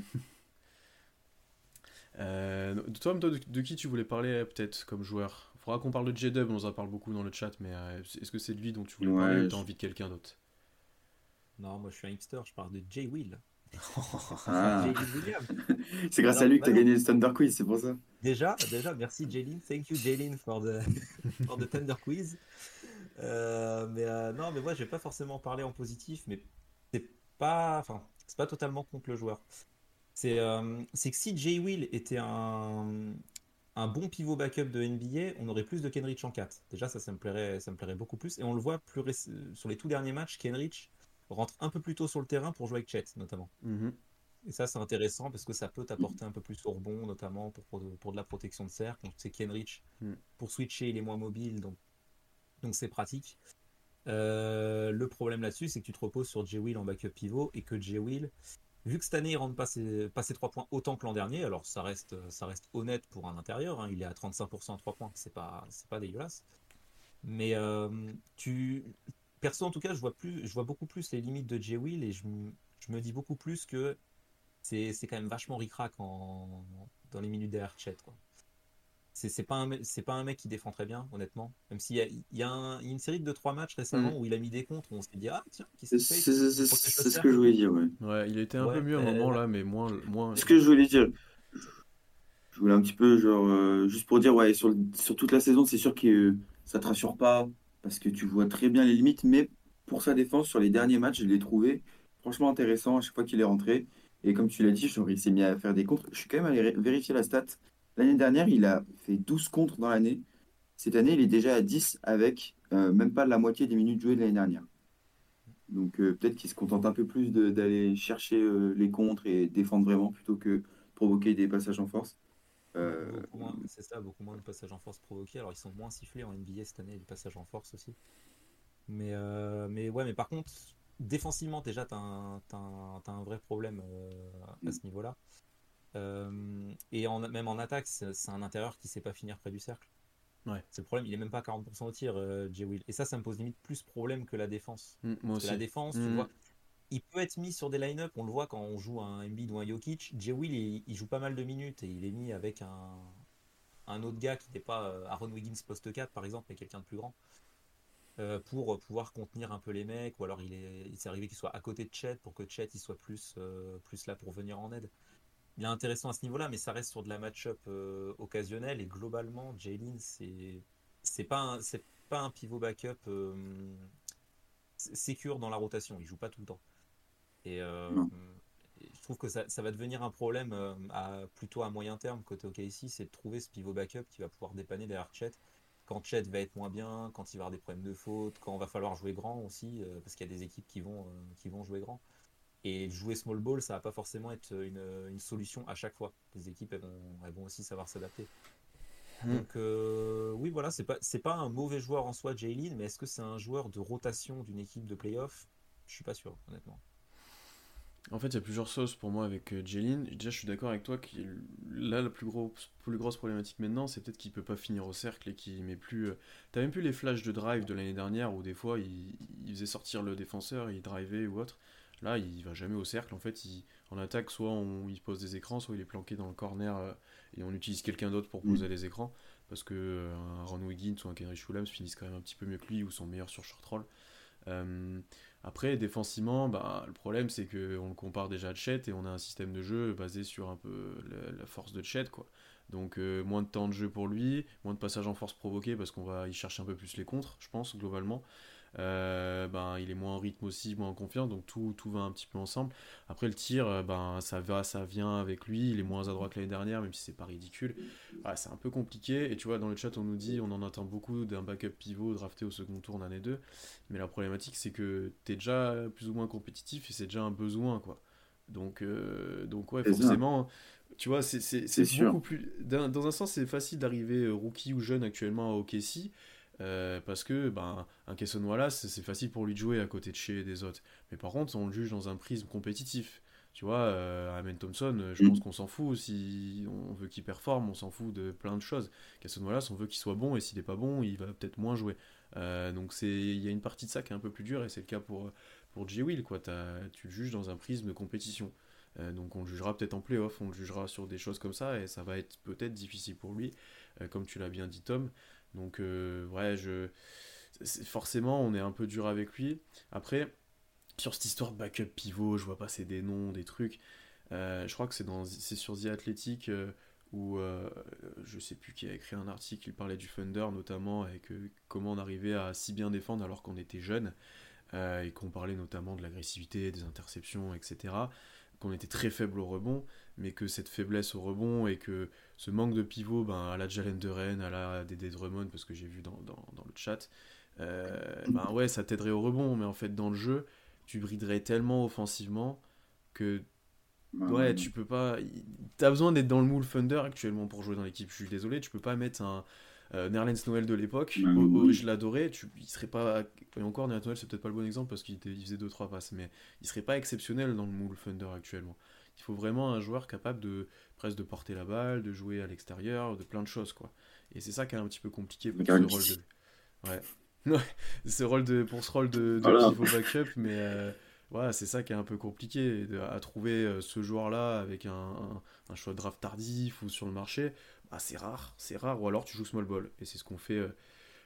euh, toi, de, de, qui tu voulais parler peut-être comme joueur? Il faudra qu'on parle de J-Dub, on en parle beaucoup dans le chat, mais euh, est-ce que c'est de lui dont tu voulais parler ou t'as envie de quelqu'un d'autre? Non, moi je suis un hipster, je parle de Jay Will. ah. c'est grâce à lui que tu as gagné le Thunder Quiz, c'est pour ça. Déjà, déjà, merci Jaylin. Thank you Jaylin for the, for the Thunder Quiz. Euh, mais euh, non, mais moi je vais pas forcément parler en positif, mais c'est pas, enfin, c'est pas totalement contre le joueur. Euh, c'est que si Jay Will était un, un bon pivot backup de NBA, on aurait plus de Kenrich en 4. Déjà, ça, ça me plairait, ça me plairait beaucoup plus. Et on le voit plus sur les tout derniers matchs, Kenrich rentre un peu plus tôt sur le terrain pour jouer avec Chet, notamment. Mm-hmm. Et ça, c'est intéressant parce que ça peut t'apporter un peu plus au rebond, notamment pour, pour, de la protection de cercle. C'est Kenrich. Mm. Pour switcher, il est moins mobile, donc donc c'est pratique. Euh, le problème là-dessus, c'est que tu te reposes sur Jay Will en backup pivot et que Jay Will, Vu que cette année, il rentre pas ses, pas 3 points autant que l'an dernier, alors ça reste, honnête pour un intérieur, hein, il est à 35% à 3 points, c'est pas, pas dégueulasse. Mais euh, perso en tout cas, je vois, plus, je vois beaucoup plus les limites de Jay Will et je, me dis beaucoup plus que c'est, quand même vachement ricrac en, dans les minutes derrière Chet. C'est pas un c'est pas un mec qui défend très bien honnêtement. Même s'il y a, il y a, une série de 3 matchs récemment mm. où il a mis des contre où on s'est dit ah tiens qui c'est c'est ce que je voulais dire ouais, ouais il était un peu mieux à un moment là mais moins moins. Ce que je voulais dire je voulais un petit peu genre euh, juste pour dire ouais sur, sur toute la saison c'est sûr que ça te rassure pas parce que tu vois très bien les limites mais pour sa défense sur les derniers matchs je l'ai trouvé franchement intéressant à chaque fois qu'il est rentré. Et comme tu l'as dit genre, il s'est mis à faire des contres. Je suis quand même allé vérifier la stat L'année dernière, il a fait 12 contres dans l'année. Cette année, il est déjà à 10 avec euh, même pas la moitié des minutes jouées de l'année dernière. Donc euh, peut-être qu'il se contente un peu plus d'aller chercher euh, les contres et défendre vraiment plutôt que provoquer des passages en force. C'est ça, beaucoup moins de passages en force provoqués. Alors ils sont moins sifflés en NBA cette année, les passages en force aussi. Mais, mais ouais, mais par contre, défensivement, déjà, tu as, as, un vrai problème à ce niveau-là. Euh, et en, même en attaque, c'est un intérieur qui sait pas finir près du cercle. Ouais. C'est le problème, il est même pas à 40% au tir, euh, Jay Will. Et ça, ça me pose limite plus problème que la défense. Mm, Parce que la défense, tu mm. vois, il peut être mis sur des line-up, on le voit quand on joue un Embiid ou un Jokic. Jay Will, il, joue pas mal de minutes et il est mis avec un, un autre gars qui n'est pas euh, Aaron Wiggins post 4 par exemple, mais quelqu'un de plus grand. euh, pour pouvoir contenir un peu les mecs, ou alors il est, il s'est arrivé qu'il soit à côté de Chet pour que Chet il soit plus, plus là pour venir en aide. Bien intéressant à ce niveau-là, mais ça reste sur de la match-up euh, occasionnelle et globalement, Jalen c'est c'est pas un, c'est pas un pivot backup sécure dans la rotation, il joue pas tout le temps. Et, je trouve que ça, ça, va devenir un problème à, plutôt à moyen terme côté OKC, c'est de trouver ce pivot backup qui va pouvoir dépanner derrière Chet quand Chet va être moins bien, quand il va avoir des problèmes de faute, quand on va falloir jouer grand aussi, euh, parce qu'il y a des équipes qui vont, euh, qui vont jouer grand. Et jouer small ball, ça va pas forcément être une, une solution à chaque fois. Les équipes, elles vont, elles vont aussi savoir s'adapter. Hmm. Donc euh, oui, voilà, c'est pas c'est pas un mauvais joueur en soi, Jalen, mais est-ce que c'est un joueur de rotation d'une équipe de playoff? Je suis pas sûr, honnêtement. En fait, il y a plusieurs sauces pour moi avec euh, Jalen. Déjà, je suis d'accord avec toi que là, la plus, plus grosse problématique maintenant, c'est peut-être qu'il peut pas finir au cercle et qu'il met plus. Euh, t'as même plus les flashs de drive de l'année dernière où des fois il, faisait sortir le défenseur, il drivait ou autre. Là, il va jamais au cercle. En fait, il, en attaque, soit on, il pose des écrans, soit il est planqué dans le corner euh, et on utilise quelqu'un d'autre pour poser mm. les écrans. Parce que un Ron Wiggins ou un Kenry Shulams finissent quand même un petit peu mieux que lui ou sont meilleurs sur short roll. Après, défensivement, bah, le problème c'est qu'on le compare déjà à Chet et on a un système de jeu basé sur un peu la, force de Chet. Quoi. Donc euh, moins de temps de jeu pour lui, moins de passage en force provoqué parce qu'on va y chercher un peu plus les contres, je pense, globalement. Euh, ben, il est moins en rythme aussi, moins en confiance, donc tout, tout va un petit peu ensemble. Après le tir, euh, ben, ça va, ça vient avec lui, il est moins à droite que l'année dernière, même si c'est pas ridicule. c'est un peu compliqué, et tu vois, dans le chat, on nous dit, on en attend beaucoup d'un backup pivot drafté au second tour en année 2, mais la problématique, c'est que tu es déjà plus ou moins compétitif, et c'est déjà un besoin, quoi. Donc, euh, donc ouais, forcément, tu vois, c'est beaucoup plus... Dans un sens, c'est facile d'arriver rookie ou jeune actuellement à OKC, euh, parce que ben, un Kesson Wallace, c'est facile pour lui de jouer à côté de chez des autres. Mais par contre, on le juge dans un prisme compétitif. Tu vois, euh, Amen Thompson, je mm. pense qu'on s'en fout. Si on veut qu'il performe, on s'en fout de plein de choses. Kesson Wallace, on veut qu'il soit bon, et s'il n'est pas bon, il va peut-être moins jouer. Euh, donc il y a une partie de ça qui est un peu plus dure, et c'est le cas pour, pour J. Will. Quoi. Tu le juges dans un prisme de compétition. Euh, donc on le jugera peut-être en playoff, on le jugera sur des choses comme ça, et ça va être peut-être difficile pour lui, comme tu l'as bien dit Tom. Donc, euh, ouais, je... forcément, on est un peu dur avec lui. Après, sur cette histoire de backup pivot, je vois passer des noms, des trucs. Euh, je crois que c'est dans sur The Athletic euh, où je sais plus qui a écrit un article, il parlait du Thunder notamment et comment on arrivait à si bien défendre alors qu'on était jeune et qu'on parlait notamment de l'agressivité, des interceptions, etc qu'on était très faible au rebond, mais que cette faiblesse au rebond et que ce manque de pivot, ben, à la Jalen de Rennes, à la Dédé Drummond, parce que j'ai vu dans, dans, dans, le chat, euh, ben ouais, ça t'aiderait au rebond, mais en fait, dans le jeu, tu briderais tellement offensivement que ouais, tu peux pas. T'as besoin d'être dans le moule Thunder actuellement pour jouer dans l'équipe. Je suis désolé, tu peux pas mettre un euh, Nerlens Noël de l'époque, je l'adorais, il serait pas, et encore Nerlens Noël c'est peut-être pas le bon exemple parce qu'il faisait 2-3 passes, mais il serait pas exceptionnel dans le moule Thunder actuellement. Il faut vraiment un joueur capable de presque de porter la balle, de jouer à l'extérieur, de plein de choses quoi. Et c'est ça qui est un petit peu compliqué pour ce rôle de... Ouais. ce rôle de... pour ce rôle de, pivot backup, mais euh, voilà, c'est ça qui est un peu compliqué à trouver euh, ce joueur-là avec un, un, choix de draft tardif ou sur le marché. Ah, c'est rare, c'est rare, ou alors tu joues small ball, et c'est ce qu'on fait, euh,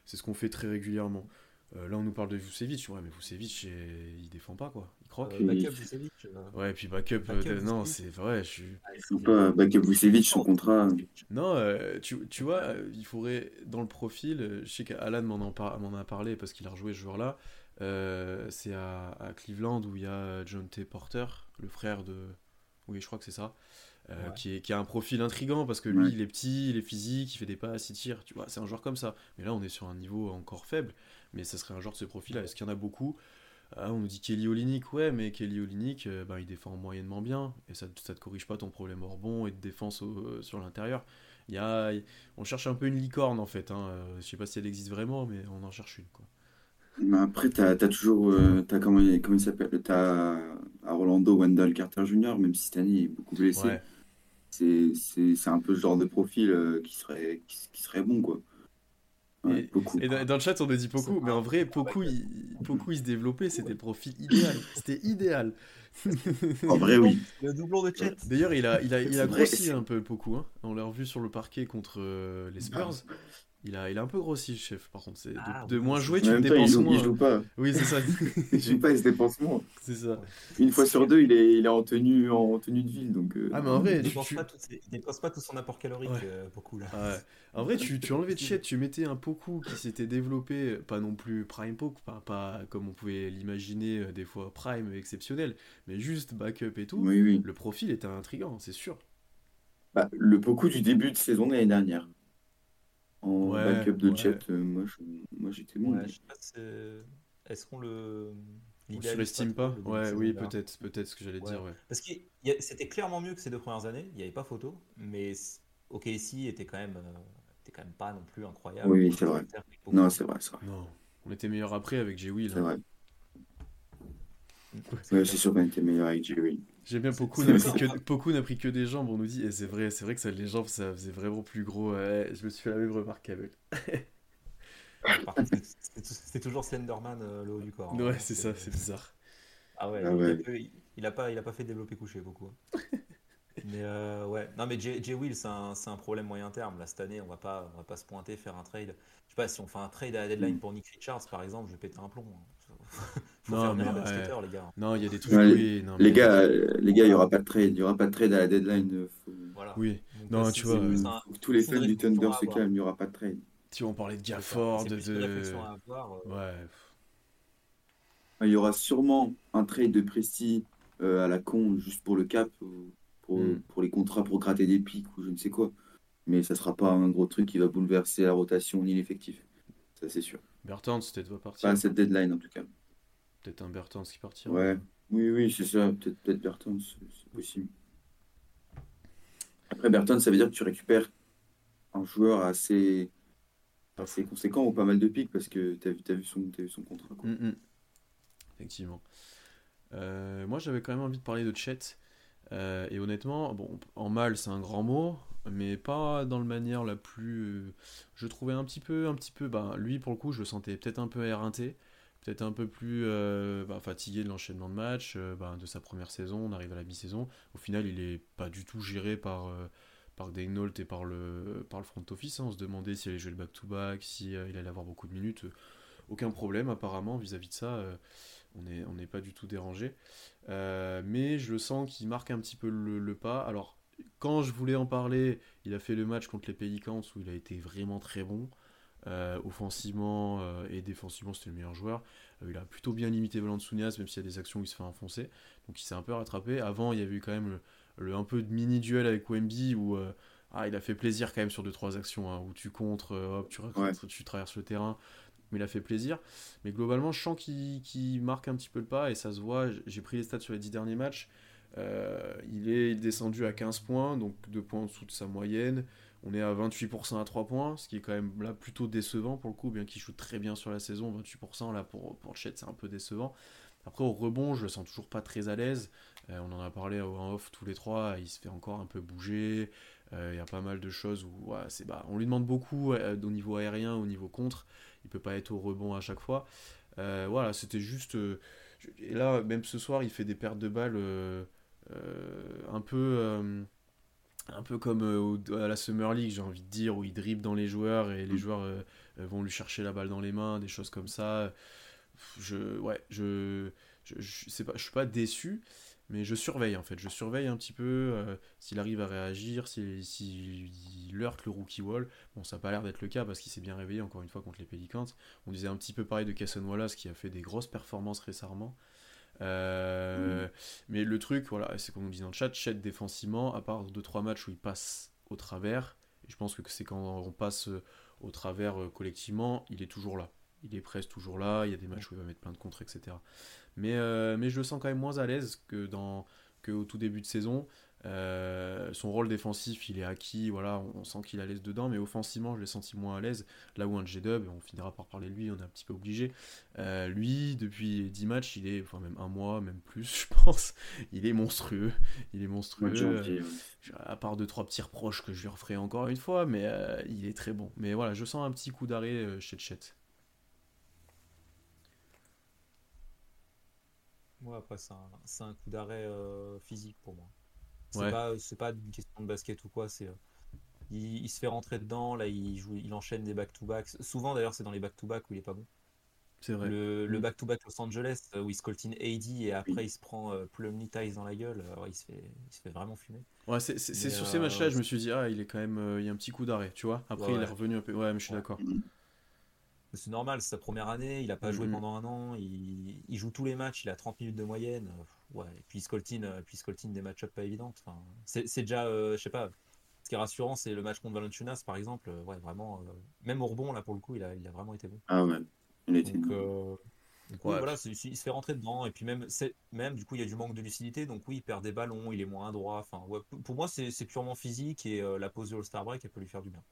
c'est ce qu'on fait très régulièrement. Euh, là, on nous parle de Vucevic, ouais, mais Vucevic, il défend pas, quoi. Il croque. Euh, backup Vucevic. Ouais, puis backup, non, c'est vrai, je suis. Ah, il faut pas backup Vucevic, son contrat. Non, tu, tu, vois, il faudrait, dans le profil, je sais qu'Alan m'en, a parlé parce qu'il a rejoué ce joueur-là. c'est à, à, Cleveland où il y a John T. Porter, le frère de. Oui, je crois que c'est ça. Euh, qui, a un profil intrigant parce que lui, il est petit, il est physique, il fait des passes, il tire, tu vois, c'est un joueur comme ça. Mais là, on est sur un niveau encore faible, mais ça serait un joueur de ce profil-là. Est-ce qu'il y en a beaucoup? Ah, On nous dit Kelly Olynyk, ouais, mais Kelly Olynyk, euh, ben, il défend moyennement bien, et ça ne te corrige pas ton problème au rebond et de défense euh, sur l'intérieur. Il y a, on cherche un peu une licorne en fait. Hein. Je sais pas si elle existe vraiment, mais on en cherche une. Quoi. Mais après, tu as, toujours. as comment, comment il s'appelle Tu as à Rolando Wendell Carter Jr., même si Stanley est beaucoup blessé c'est un peu ce genre de profil euh, qui, serait, qui, serait bon, quoi. Et, dans, le chat, on me dit beaucoup, mais en vrai, beaucoup, il, il se développait, c'était le profil idéal. C'était idéal. en vrai, oui. Le doublon de chat. D'ailleurs, il a, il a, il a grossi un peu, beaucoup. Hein. On l'a revu sur le parquet contre euh, les Spurs. Il a, il a un peu grossi, le chef, par contre. C'est de, Ah, de moins jouer, En tu te même temps, il dépenses joue, moins. il joue pas. Oui, c'est ça. Il joue pas, il se dépense moins. c'est ça. Une fois sur deux, il est, il est en tenue, en tenue de ville. Donc, euh, Ah, mais en vrai, Il tu- dépense, tu- pas tout, il dépense pas tout son apport calorique, Ouais. euh, beaucoup là. Ah ouais. En vrai, tu, tu enlevais de chat, tu mettais un Poku qui s'était développé, pas non plus Prime Poku, pas, pas comme on pouvait l'imaginer euh, des fois Prime exceptionnel, mais juste backup et tout. Oui, oui. Le profil était intriguant, c'est sûr. Bah, le beaucoup du début de saison de l'année dernière. En Ouais, backup de ouais. chat, euh, moi, je- moi j'étais bon. Ouais, je sais pas si c'est- Est-ce qu'on le. On surestime pas Ouais, oui, peut-être, peut-être ce que j'allais Ouais. dire, ouais. Parce que a- c'était clairement mieux que ces deux premières années, il n'y avait pas photo, mais c- OKC était quand même, euh, était quand même pas non plus incroyable. Oui, c'est vrai. Non, c'est vrai, c'est vrai. Non, on était meilleur après avec J. Will. C'est vrai. C'est Ouais, c'est sûr qu'on était meilleur avec Jerry. J'aime bien Poku n'a pris, que- pris que des jambes, on nous dit, et c'est vrai, c'est vrai que ça, les jambes ça faisait vraiment plus gros. ouais, je me suis fait la même remarque qu'avec. Par contre, c'est- toujours Slenderman euh, le haut du corps. hein. Ouais, c'est ça, c'est bizarre. Ah ouais, Ah il. A peu- il a pas, il a pas fait développer couché beaucoup. hein. mais euh, ouais, non mais Jay, Jay Will c'est un, c'est un problème moyen terme. Là cette année, on va pas, on va pas se pointer faire un trade. Je sais pas si on fait un trade à la deadline Mm. pour Nick Richards par exemple, je vais péter un plomb. hein. Faut Non, faire mais ouais. les gars. Non, il y a des trucs. Ouais, oui, non, Les mais- gars, euh, les gars, il y aura pas de trade. Il y aura pas de trade à la deadline. euh, faut- Voilà. Oui, Donc, Non, là, tu vois, euh, un- tous les fans du Thunder se calment. Il y aura pas de trade. si on parlait de. Gafford, de. à avoir. euh, Ouais. Il y aura sûrement un trade de Presti euh, à la con juste pour le cap, pour, Mm. pour les contrats, pour gratter des pics ou je ne sais quoi. Mais ça sera pas un gros truc qui va bouleverser la rotation ni l'effectif. Ça, c'est sûr. Bertans, peut-être va partir. Pas à cette deadline en tout cas. Peut-être un Bertans qui partira. Ouais. Oui, oui, c'est ça. Peut-être peut Bertans, c'est possible. Après, Bertans, ça veut dire que tu récupères un joueur assez, assez conséquent ou pas mal de pics parce que tu as, vu- t'as vu, son- t'as vu son contrat. quoi. Mm, mm. Effectivement. Euh, moi, j'avais quand même envie de parler de Chet. Euh, et honnêtement, bon, en mal, c'est un grand mot, mais pas dans la manière la plus. euh, Je trouvais un petit peu, un petit peu. Ben, lui, pour le coup, je le sentais peut-être un peu éreinté, peut-être un peu plus euh, ben, fatigué de l'enchaînement de matchs, euh, ben, de sa première saison. On arrive à la mi-saison. Au final, il est pas du tout géré par. euh, par et par le, par le front office. hein. On se demandait s'il allait jouer le back-to-back, si euh, allait avoir beaucoup de minutes. Aucun problème apparemment vis-à-vis de ça. on n'est on n'est pas du tout dérangé. Mais je sens qu'il marque un petit peu le, le pas. Alors, quand je voulais en parler, il a fait le match contre les Pelicans où il a été vraiment très bon. Euh, offensivement euh, et défensivement, c'était le meilleur joueur. Euh, il a plutôt bien limité Valanciunas, même s'il y a des actions où il se fait enfoncer. Donc il s'est un peu rattrapé. Avant, il y avait eu quand même le, le- un peu de mini-duel avec Wemby où ah, il a fait plaisir quand même sur 2-3 actions hein, où tu contres, hop, tu, Ouais. tu traverses le terrain. Mais il a fait plaisir. Mais globalement, je sens qu'il qu'il marque un petit peu le pas et ça se voit. J'ai pris les stats sur les 10 derniers matchs. Il est descendu à 15 points, donc 2 points en dessous de sa moyenne. On est à 28% à 3 points, ce qui est quand même là plutôt décevant pour le coup, bien qu'il joue très bien sur la saison. 28% là pour, pour Chet, c'est un peu décevant. Après, au rebond, je le sens toujours pas très à l'aise. Euh, on en a parlé en off tous les trois. Il se fait encore un peu bouger. Euh, Il y a pas mal de choses où c'est, bah, on lui demande beaucoup euh, au niveau aérien, au niveau contre. Il peut pas être au rebond à chaque fois. Voilà, c'était juste. et là, même ce soir, il fait des pertes de balles un peu. Un peu comme euh, à la Summer League, j'ai envie de dire, où il dribble dans les joueurs et les Mm. joueurs euh, euh, vont lui chercher la balle dans les mains, des choses comme ça. Je, ouais, je, je, je sais pas, je suis pas déçu, mais je surveille en fait. Je surveille un petit peu euh, s'il arrive à réagir, s'il s'il il heurte le rookie wall. Bon, ça n'a pas l'air d'être le cas parce qu'il s'est bien réveillé encore une fois contre les Pelicans. On disait un petit peu pareil de Casson Wallace qui a fait des grosses performances récemment. Euh, Mais le truc, voilà, c'est comme on dit dans le chat, Chet défensivement, à part 2-3 matchs où il passe au travers, et je pense que c'est quand on passe euh, au travers euh, collectivement, il est toujours là. Il est presque toujours là, il y a des matchs où il va mettre plein de contre, etc. Mais, euh, mais je le sens quand même moins à l'aise que dans qu'au tout début de saison. Euh, son rôle défensif, il est acquis, voilà, on, on sent qu'il est à l'aise dedans, mais offensivement, je l'ai senti moins à l'aise. Là où un J-Dub, on finira par parler de lui, on est un petit peu obligé. Euh, lui, depuis 10 matchs, il est, enfin même un mois, même plus, je pense, il est monstrueux. Il est monstrueux. Ouais. Euh, à part deux trois petits reproches que je lui referai encore une fois, mais euh, il est très bon. Mais voilà, je sens un petit coup d'arrêt chez Chet. Moi, après, c'est un, c'est un coup d'arrêt euh, physique pour moi. C'est Ouais. pas, c'est pas une question de basket ou quoi, c'est. euh, il, se fait rentrer dedans. Là, il, joue, il enchaîne des back-to-back. Souvent, d'ailleurs, c'est dans les back-to-back où il est pas bon. C'est vrai. Le, le back-to-back Los Angeles où il se coltine AD et après il se prend euh, Plumlee Ties dans la gueule, il, se fait, il se fait vraiment fumer. Ouais, c'est sur ces matchs-là, je me suis dit, ah, il est quand même, il y a un petit coup d'arrêt, tu vois. Après, il est revenu un peu. Ouais, mais je suis d'accord. C'est normal, c'est sa première année, il a pas joué mm-hmm. pendant un an, il, il, joue tous les matchs, il a 30 minutes de moyenne. Ouais, et puis il se coltine, puis il des match-ups pas évidentes. Enfin, c'est déjà, je sais pas, ce qui est rassurant, c'est le match contre Valenciunas, par exemple. Ouais, vraiment, même au rebond, là, pour le coup, il a, il a vraiment été bon. Ah ouais. Donc, euh, voilà, il se fait rentrer dedans. Et puis même, même du coup, il y a du manque de lucidité. Donc oui, il perd des ballons, il est moins droit. Enfin, pour moi, c'est purement physique et euh, la pause de All-Star Break, elle peut lui faire du bien.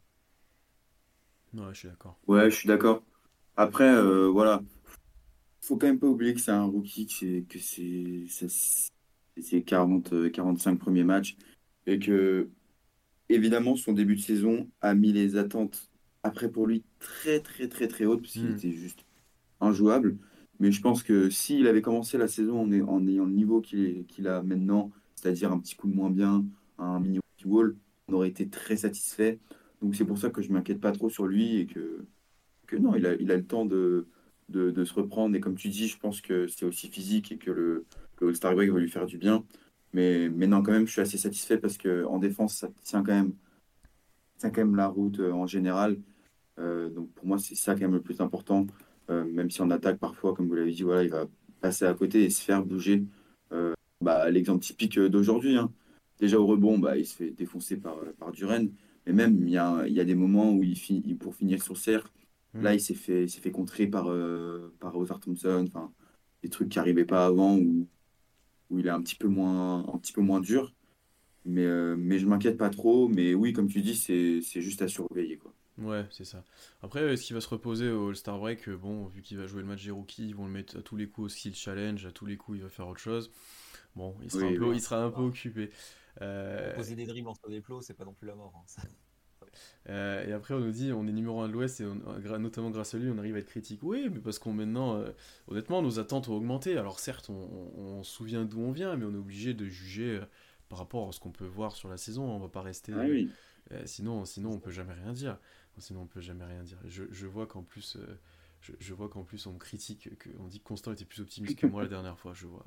Ouais, je suis d'accord. Ouais, je suis d'accord. Après, euh, voilà, faut quand même pas oublier que c'est un rookie, que c'est c'est 40, 45 premiers matchs et que évidemment son début de saison a mis les attentes après pour lui très très très très hautes parce qu'il hmm. était juste injouable. Mais je pense que s'il avait commencé la saison en, en ayant le niveau qu'il a maintenant, c'est-à-dire un petit coup de moins bien, un mini wall, on aurait été très satisfait. Donc c'est pour ça que je m'inquiète pas trop sur lui et que, que non, il a, il a le temps de, de, se reprendre. Et comme tu dis, je pense que c'est aussi physique et que le, le All-Star Break va lui faire du bien. Mais, mais non, quand même, je suis assez satisfait parce qu'en défense, ça tient quand même, quand même la route euh, en général. Euh, donc pour moi, c'est ça quand même le plus important. Euh, même si on attaque parfois, comme vous l'avez dit, voilà, il va passer à côté et se faire bouger. Bah, L'exemple typique d'aujourd'hui, hein. déjà au rebond, bah, il se fait défoncer par, par Duren. Mais même, il y a, y a des moments où il finit, pour finir sur cercle, mmh. là, il s'est fait, fait contrer par, par Ozar Thompson. Enfin, des trucs qui n'arrivaient pas avant, où, où il est un petit peu moins, un petit peu moins dur. Mais, mais je m'inquiète pas trop. Mais oui, comme tu dis, c'est juste à surveiller. Quoi. Ouais, c'est ça. Après, est-ce qu'il va se reposer au All-Star Break? Euh, Bon, vu qu'il va jouer le match des rookies, ils vont le mettre à tous les coups au skill challenge, à tous les coups, il va faire autre chose. Bon, il sera un peu, il sera un peu occupé. Euh... Poser des dribbles entre des plots, c'est pas non plus la mort. Hein, euh, et après, on nous dit, on est numéro 1 de l'Ouest, et notamment grâce à lui, on arrive à être critique. Oui, mais parce qu'on maintenant, euh, honnêtement, nos attentes ont augmenté. Alors certes, on, se souvient d'où on vient, mais on est obligé de juger par rapport à ce qu'on peut voir sur la saison. On va pas rester... Ah sinon, sinon, on peut jamais rien dire. Sinon, on peut jamais rien dire. Je, je vois qu'en plus, euh, je, je, vois qu'en plus, on me critique, on dit que Constant était plus optimiste que moi la dernière fois. Je vois.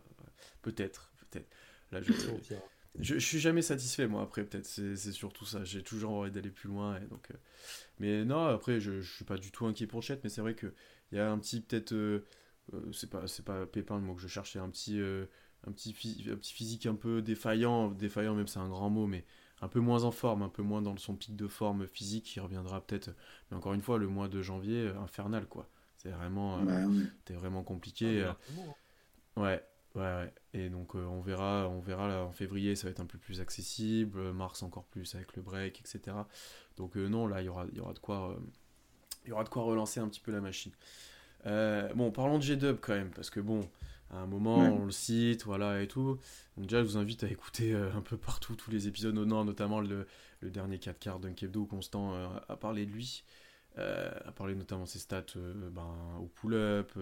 Peut-être, peut-être. Là, je, je, suis jamais satisfait, moi, après, peut-être. C'est surtout ça. J'ai toujours envie d'aller plus loin. Et donc, euh, Mais non, après, je, je suis pas du tout inquiet pour Chet, mais c'est vrai qu'il y a un petit, peut-être. Euh, c'est pas, pas Pépin le mot que je cherchais, un petit, un, petit un petit physique un peu défaillant. Défaillant, même, c'est un grand mot, mais un peu moins en forme, un peu moins dans son pic de forme physique, qui reviendra peut-être. Mais encore une fois, le mois de janvier, euh, infernal, quoi. C'est vraiment, euh, vraiment compliqué. Ah, euh. hein. ouais, ouais, ouais. Et donc on verra, on verra là, en février, ça va être un peu plus accessible. Mars encore plus avec le break, etc. Donc non, là, il y aura, y aura de quoi, il y aura de quoi relancer un petit peu la machine. bon, parlons de G-Dub quand même, parce que bon, à un moment, on le cite, voilà, et tout. Donc déjà, je vous invite à écouter euh, un peu partout tous les épisodes, notamment le, le dernier 4 quarts d'Unkebdo où Constant euh, a parlé de lui, euh, a parlé notamment ses stats ben, au pull-up,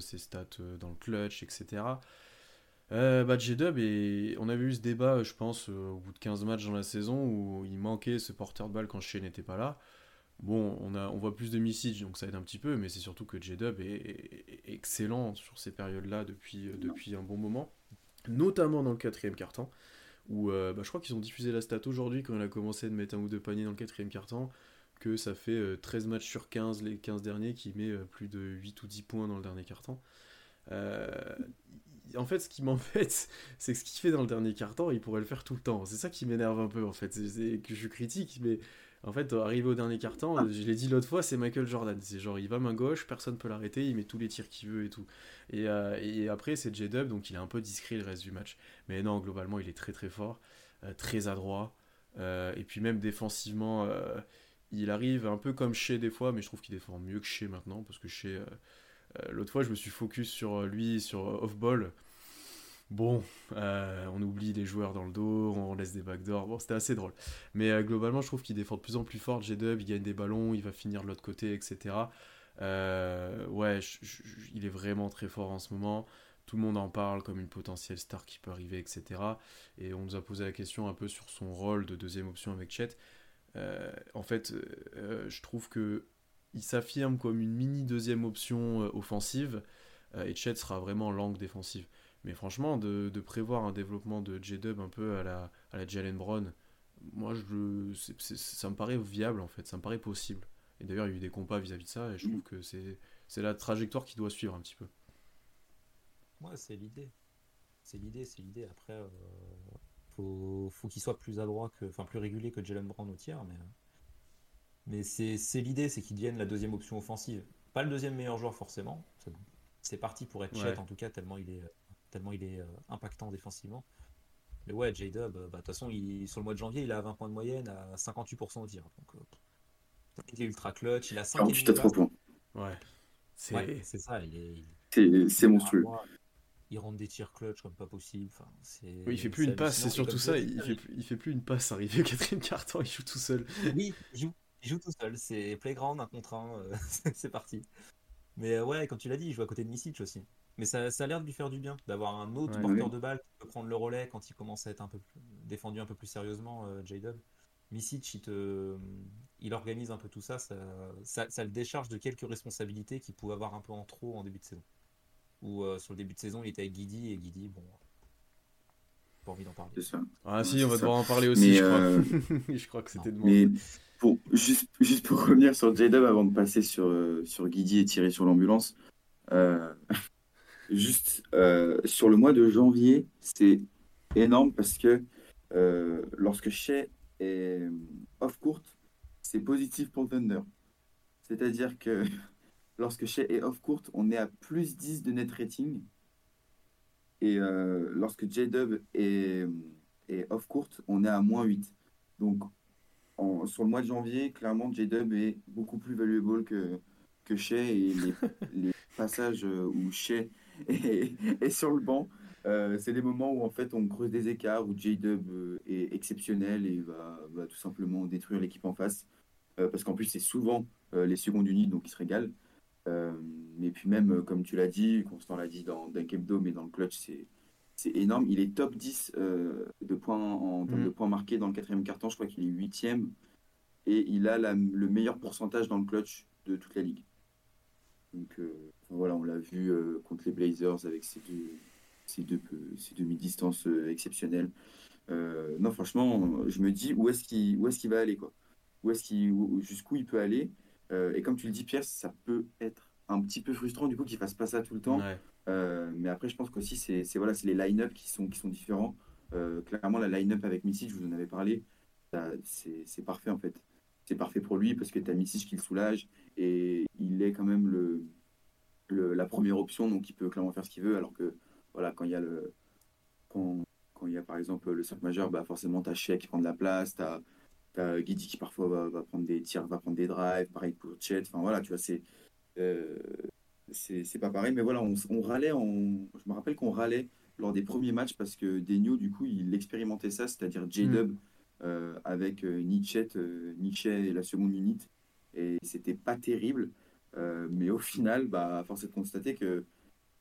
ses stats dans le clutch, etc. bah, J-Dub, et on avait eu ce débat, je pense, au bout de 15 matchs dans la saison où il manquait ce porteur de balle quand Shea n'était pas là. Bon, on, a, on voit plus de message, donc ça aide un petit peu, mais c'est surtout que J-Dub est, excellent sur ces périodes-là depuis, euh, depuis un bon moment, notamment dans le quatrième quart-temps, où euh, bah, je crois qu'ils ont diffusé la stat aujourd'hui quand il a commencé de mettre un ou deux paniers dans le quatrième quart-temps, que ça fait 13 euh, matchs sur 15 les 15 derniers, qui met plus de 8 ou 10 points dans le dernier quart-temps. En fait, ce qui m'embête, c'est ce qu'il fait dans le dernier quart-temps, il pourrait le faire tout le temps. C'est ça qui m'énerve un peu, en fait. C'est que je critique, mais en fait, arrivé au dernier ah. je l'ai dit l'autre fois, c'est Michael Jordan. C'est genre, il va main gauche, personne peut l'arrêter, il met tous les tirs qu'il veut et tout. Et, euh, après, c'est J-Dub, donc il est un peu discret le reste du match. Mais non, globalement, il est très très fort, euh, très adroit. Euh, et puis même défensivement, il arrive un peu comme chez des fois, mais je trouve qu'il défend mieux que chez maintenant, parce que chez l'autre fois, je me suis focus sur lui, sur off-ball. Bon, euh, on oublie les joueurs dans le dos, on laisse des backdoors. Bon, c'était assez drôle. Mais euh, globalement, je trouve qu'il défend de plus en plus fort. G-Dub, il gagne des ballons, il va finir de l'autre côté, etc. Euh, ouais, il est vraiment très fort en ce moment. Tout le monde en parle comme une potentielle star qui peut arriver, etc. Et on nous a posé la question un peu sur son rôle de deuxième option avec Chet. en fait, je trouve que il s'affirme comme une mini deuxième option offensive et Chet sera en langue défensive. Mais franchement, de, prévoir un développement de J-Dub un peu à la, à la Jalen Brown, moi, je, ça me paraît viable en fait, ça me paraît possible. Et d'ailleurs, il y a eu des compas vis-à-vis de ça, et je trouve que c'est la trajectoire qui doit suivre un petit peu. Ouais, c'est l'idée. C'est l'idée, c'est l'idée. Après, euh, faut, faut qu'il soit plus adroit, que, enfin plus régulier que Jalen Brown au tiers, mais, mais c'est l'idée, c'est qu'il devienne la deuxième option offensive. Pas le deuxième meilleur joueur forcément. C'est parti pour être Chet en tout cas, tellement il est, tellement il est euh, impactant défensivement. Mais ouais, J-Dub, euh, bah, de toute façon, il, sur le mois de janvier, il a 20 points de moyenne à 58% au tir. Donc, euh, il est ultra clutch, il a 5 48 à 3 points. Ouais. C'est ça, il est. C'est monstrueux. Il rentre des tirs clutch comme pas possible. Enfin, oui, il fait plus une passe, c'est surtout ça. Il fait, il fait plus une passe arrivé au quatrième carton, il joue tout seul. Oui, il joue, il joue tout seul. C'est playground, un contre un, c'est parti. Mais ouais, comme tu l'as dit, il joue à côté de Misic aussi. Mais ça, ça a l'air de lui faire du bien, d'avoir un autre porteur de balle qui peut prendre le relais quand il commence à être un peu plus, défendu un peu plus sérieusement, euh, J-Dub. Misic, il, te, il organise un peu tout ça ça, ça, le décharge de quelques responsabilités qu'il pouvait avoir un peu en trop en début de saison. Ou euh, sur le début de saison, il était avec Guidi, et Guidi, bon, pas envie d'en parler. Ah si, on va devoir en parler aussi, je, crois. Euh, je crois que c'était de Mais pour, juste, juste pour revenir sur J-Dub avant de passer sur, sur Guidi et tirer sur l'ambulance, Juste euh, sur le mois de janvier, c'est énorme parce que euh, lorsque Shea est off-court, c'est positif pour Thunder. C'est-à-dire que lorsque Shea est off-court, on est à plus 10 de net rating. Et euh, lorsque J-Dub est, est off-court, on est à moins 8. Donc, sur le mois de janvier, clairement, J-Dub est beaucoup plus valuable que, que Shea. Et les, les passages où Shea et, sur le banc, euh, c'est des moments où en fait on creuse des écarts, où J-Dub euh, est exceptionnel et va, va, tout simplement détruire l'équipe en face. Euh, parce qu'en plus, c'est souvent les secondes unies, donc il se régale. Mais puis même, comme tu l'as dit, Constant l'a dit dans Dunk Hebdo, mais dans le clutch, c'est, c'est énorme. Il est top 10 de points en termes de mm. points marqués dans le quatrième carton. Je crois qu'il est huitième. Et il a le meilleur pourcentage dans le clutch de toute la ligue. Donc voilà, on l'a vu euh, contre les Blazers avec ces deux, ces deux, ces demi-distances euh, exceptionnelles. Euh, non, franchement, je me dis où est-ce qu'il est qu'il va aller quoi? Où est-ce qu'il jusqu'où il peut aller? Et comme tu le dis, Pierre, ça peut être un petit peu frustrant du coup qu'il fasse pas ça tout le temps. mais après, je pense qu'aussi c'est voilà, les line-up qui sont qui sont différents. clairement, la line-up avec Missy, je vous en avais parlé, c'est parfait en fait. C'est parfait pour lui parce que tu as Missy qui le soulage et il est quand même le la première option, donc il peut clairement faire ce qu'il veut, alors que voilà, quand il y a le quand, quand il y a par exemple le 5 majeur, bah forcément tu as Shea qui prend de la place, tu as, as, Guidi qui parfois va, prendre des tirs, va prendre des drives, pareil pour Chet, enfin voilà, tu vois, c'est euh, c'est pas pareil, mais voilà, on, on râlait, on, je me rappelle qu'on râlait lors des premiers matchs parce que Denio, du coup, il expérimentait ça, c'est-à-dire J-Dub mm. euh, avec euh, Nietzsche, euh, et la seconde unité, et c'était pas terrible. Mais au final, bah, force est de constater que,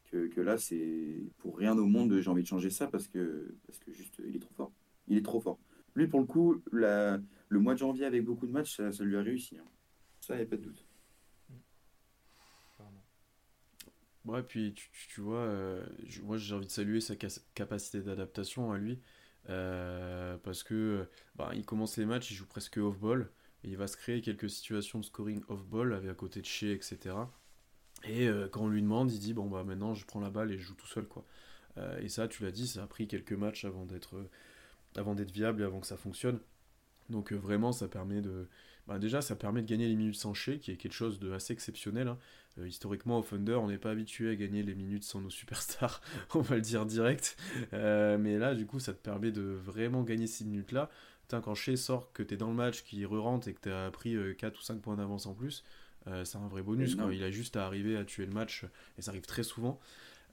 que, là, c'est pour rien au monde, j'ai envie de changer ça parce que, parce que juste, il est trop fort. Il est trop fort. Lui, pour le coup, la, le mois de janvier avec beaucoup de matchs, ça, lui a réussi. Hein. Ça, il n'y a pas de doute. Ouais, puis tu, tu vois, euh, moi j'ai envie de saluer sa capacité d'adaptation à lui. Euh, parce que bah, il commence les matchs, il joue presque off-ball il va se créer quelques situations de scoring off-ball avec à côté de chez, etc. Et euh, quand on lui demande, il dit bon bah maintenant je prends la balle et je joue tout seul quoi. Euh, et ça, tu l'as dit, ça a pris quelques matchs avant d'être euh, avant d'être viable et avant que ça fonctionne. Donc vraiment, ça permet de bah, déjà ça permet de gagner les minutes sans chez, qui est quelque chose de assez exceptionnel. Hein. historiquement au Thunder, on n'est pas habitué à gagner les minutes sans nos superstars, on va le dire direct. mais là, du coup, ça te permet de vraiment gagner ces minutes là quand Shea sort, que tu es dans le match, qu'il re-rentre et que tu as pris 4 euh, ou 5 points d'avance en plus, euh, c'est un vrai bonus. Quand il a juste à arriver à tuer le match, et ça arrive très souvent.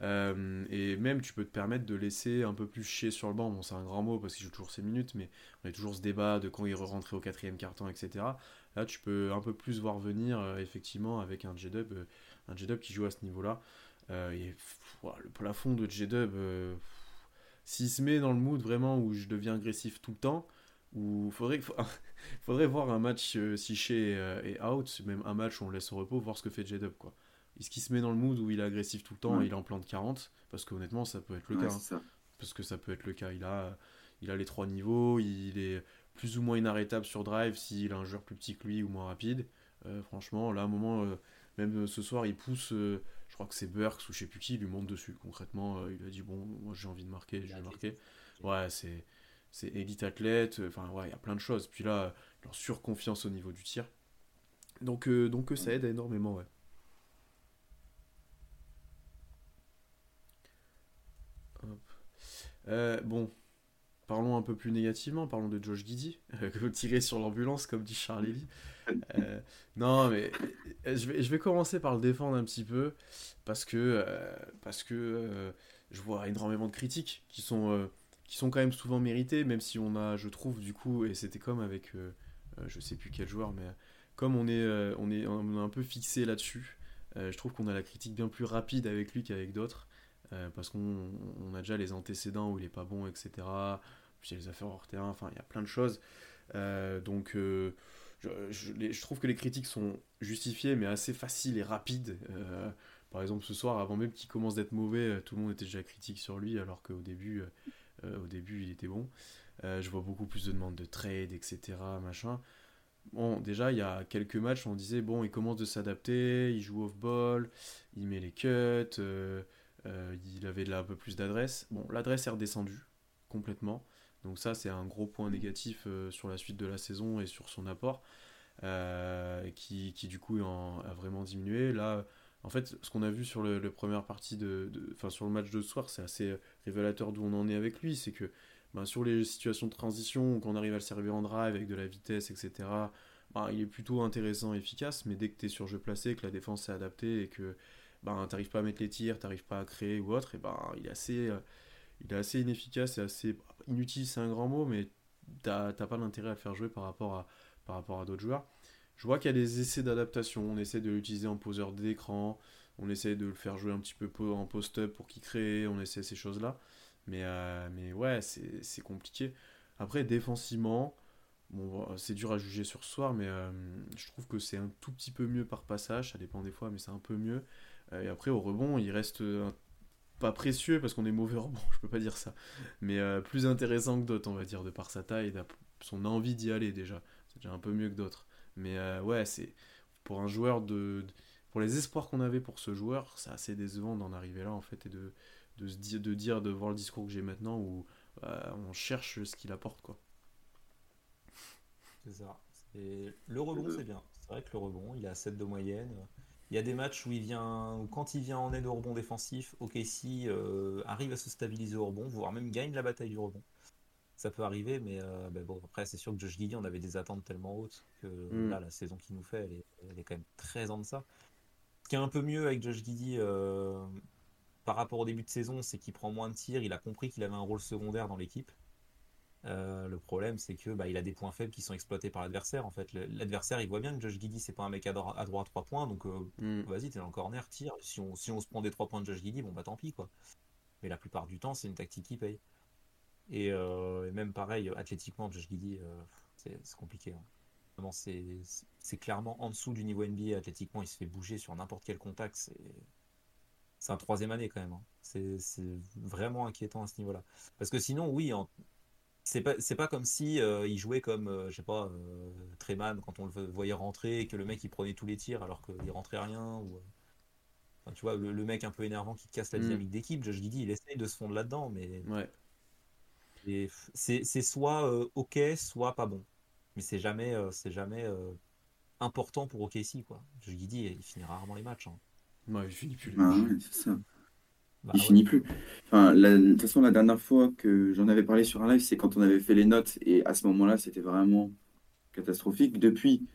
Euh, et même, tu peux te permettre de laisser un peu plus chier sur le banc. Bon, c'est un grand mot parce qu'il joue toujours ses minutes, mais on a toujours ce débat de quand il re-rentrait au quatrième carton, etc. Là, tu peux un peu plus voir venir, effectivement, avec un J-Dub J-Dub qui joue à ce niveau-là. le plafond de J-Dub, s'il se met dans le mood vraiment où je deviens agressif tout le temps, ou faudrait faudrait voir un match euh, si chez est out, même un match où on laisse au repos, voir ce que fait J-Dub, quoi. Est-ce qu'il se met dans le mood où il est agressif tout le temps et il en plante 40 Parce qu'honnêtement, ça peut être le cas. Hein. Parce que ça peut être le cas. Il a, il a les trois niveaux, il est plus ou moins inarrêtable sur drive s'il a un joueur plus petit que lui ou moins rapide. Euh, franchement, là, à un moment, euh, même ce soir, il pousse, euh, je crois que c'est Burks ou je sais plus qui, il lui monte dessus. Concrètement, il a dit Bon, moi j'ai envie de marquer, je vais marquer. Ouais, c'est, c'est élite athlète, enfin, ouais, il y a plein de choses. Puis là, leur surconfiance au niveau du tir. Donc, donc ça aide énormément, ouais. Bon, parlons un peu plus négativement, parlons de Josh Giddy, euh, tiré sur l'ambulance, comme dit Charlie euh, non, mais euh, je vais, je vais commencer par le défendre un petit peu, parce que, parce que je vois énormément de critiques qui sont, qui sont quand même souvent méritées, même si on a, je trouve, du coup, et c'était comme avec, je sais plus quel joueur, mais comme on est, on est, on est un peu fixé là-dessus, je trouve qu'on a la critique bien plus rapide avec lui qu'avec d'autres. Parce qu'on a déjà les antécédents où il est pas bon, etc puis il y a les affaires hors terrain, enfin il y a plein de choses. Euh, donc euh, je, trouve que les critiques sont justifiées mais assez faciles et rapides. Euh, par exemple ce soir, avant même qu'il commence d'être mauvais, tout le monde était déjà critique sur lui alors qu'au début, au début il était bon. je vois beaucoup plus de demandes de trade, etc. Machin. Bon, déjà, il y a quelques matchs, on disait, bon, il commence de s'adapter, il joue off-ball, il met les cuts, il avait là un peu plus d'adresse. Bon, l'adresse est redescendue, complètement. Donc ça, c'est un gros point négatif euh, sur la suite de la saison et sur son apport, euh, qui, du coup a vraiment diminué. Là, en fait, ce qu'on a vu sur le, première partie de, enfin sur le match de ce soir, c'est assez révélateur d'où on en est avec lui. C'est que ben, sur les situations de transition, quand on arrive à le servir en drive avec de la vitesse, etc., ben, il est plutôt intéressant efficace. Mais dès que tu es sur jeu placé, que la défense s'est adaptée et que ben, tu n'arrives pas à mettre les tirs, tu n'arrives pas à créer ou autre, et ben, il est assez euh, il est assez inefficace et assez inutile, c'est un grand mot, mais t'as pas l'intérêt à le faire jouer par rapport à, par rapport à d'autres joueurs. Je vois qu'il y a des essais d'adaptation, on essaie de l'utiliser en poseur d'écran, on essaie de le faire jouer un petit peu en post-up pour qu'il crée, on essaie ces choses-là. Mais, euh, mais ouais, c'est compliqué. Après, défensivement, bon, c'est dur à juger sur ce soir, mais euh, je trouve que c'est un tout petit peu mieux par passage, ça dépend des fois, mais c'est un peu mieux. Euh, et après, au rebond, il reste un pas précieux parce qu'on est mauvais rebond, je peux pas dire ça, mais euh, plus intéressant que d'autres, on va dire, de par sa taille et son envie d'y aller déjà. C'est déjà un peu mieux que d'autres. Mais euh, ouais, c'est pour un joueur de, Pour les espoirs qu'on avait pour ce joueur, c'est assez décevant d'en arriver là en fait et de, de se dire, de dire, de voir le discours que j'ai maintenant où euh, on cherche ce qu'il apporte quoi. C'est ça. Le rebond, c'est bien. C'est vrai que le rebond, il a 7 de moyenne. Il y a des matchs où il vient, quand il vient en aide au rebond défensif, OKC euh, arrive à se stabiliser au rebond, voire même gagne la bataille du rebond. Ça peut arriver, mais euh, ben bon, après, c'est sûr que Josh Giddy, on avait des attentes tellement hautes que mm. là, la saison qu'il nous fait, elle est, quand même très en deçà. Ce qui est un peu mieux avec Josh Giddy euh, par rapport au début de saison, c'est qu'il prend moins de tirs, il a compris qu'il avait un rôle secondaire dans l'équipe. Euh, le problème, c'est que bah, il a des points faibles qui sont exploités par l'adversaire. En fait, l'adversaire, il voit bien que Josh Giddy, c'est pas un mec à, droite à 3 points, donc euh, mm. vas-y, t'es dans le corner, tire. Si on, si on se prend des 3 points de Josh Giddy, bon bah tant pis quoi. Mais la plupart du temps, c'est une tactique qui paye. Et, euh, même pareil, athlétiquement, Josh Giddy, c'est compliqué. Hein. c'est clairement en dessous du niveau NBA. Athlétiquement, il se fait bouger sur n'importe quel contact. C'est un troisième année quand même. Hein. C'est vraiment inquiétant à ce niveau-là. Parce que sinon, oui, en, c'est pas c'est pas comme si euh, il jouait comme euh, je sais pas euh, Treman quand on le voyait rentrer et que le mec il prenait tous les tirs alors qu'il rentrait rien ou tu vois le, mec un peu énervant qui casse la mm. dynamique d'équipe Josh Giddy il essaye de se fondre là-dedans mais ouais. c'est soit ok soit pas bon mais c'est jamais c'est jamais important pour OKC quoi Josh Giddy il finit rarement les matchs hein. ouais, il finit plus ah c'est ça bah il finit plus. Enfin, de toute façon, la dernière fois que j'en avais parlé sur un live, c'est quand on avait fait les notes, et à ce moment-là, c'était vraiment catastrophique. Depuis,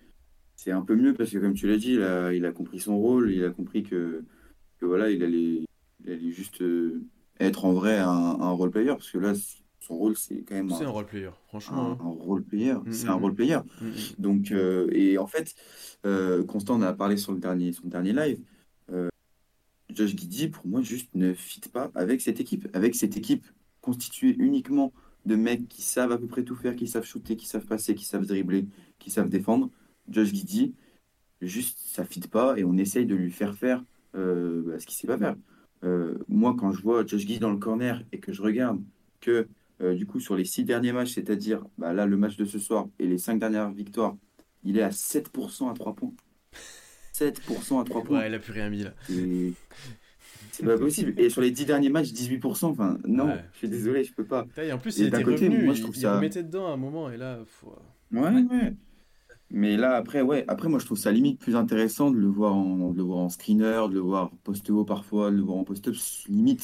c'est un peu mieux parce que, comme tu l'as dit, il a, compris son rôle, il a compris que, voilà, il allait, allait juste euh, être en vrai un, un role player, parce que là, son rôle, c'est quand même. C'est un, role player, franchement. Un, hein. role player, mm, c'est un mm, role player. Mm, Donc, euh, et en fait, euh, Constant en a parlé sur le dernier, son dernier live. Josh Giddy, pour moi, juste ne fit pas avec cette équipe. Avec cette équipe constituée uniquement de mecs qui savent à peu près tout faire, qui savent shooter, qui savent passer, qui savent dribbler, qui savent défendre. Josh Giddy, juste ça fit pas et on essaye de lui faire faire euh, ce qu'il sait pas faire. Euh, moi, quand je vois Josh Giddy dans le corner et que je regarde que euh, du coup sur les six derniers matchs, c'est-à-dire bah, là le match de ce soir et les cinq dernières victoires, il est à 7% à 3 points. 7% à 3 points. Ouais, il a plus rien mis là. Et C'est pas possible. Et sur les 10 derniers matchs, 18%. Enfin, non, Ouais. je suis désolé, je peux pas. Et en plus, Et il était côté, revenu, moi, je il, trouve il ça- remettait dedans à un moment et là. faut- Ouais, ouais. Mais là, après, ouais, après, moi, je trouve ça limite plus intéressant de le voir en, de le voir en screener, de le voir post haut parfois, de le voir en post-up. Limite,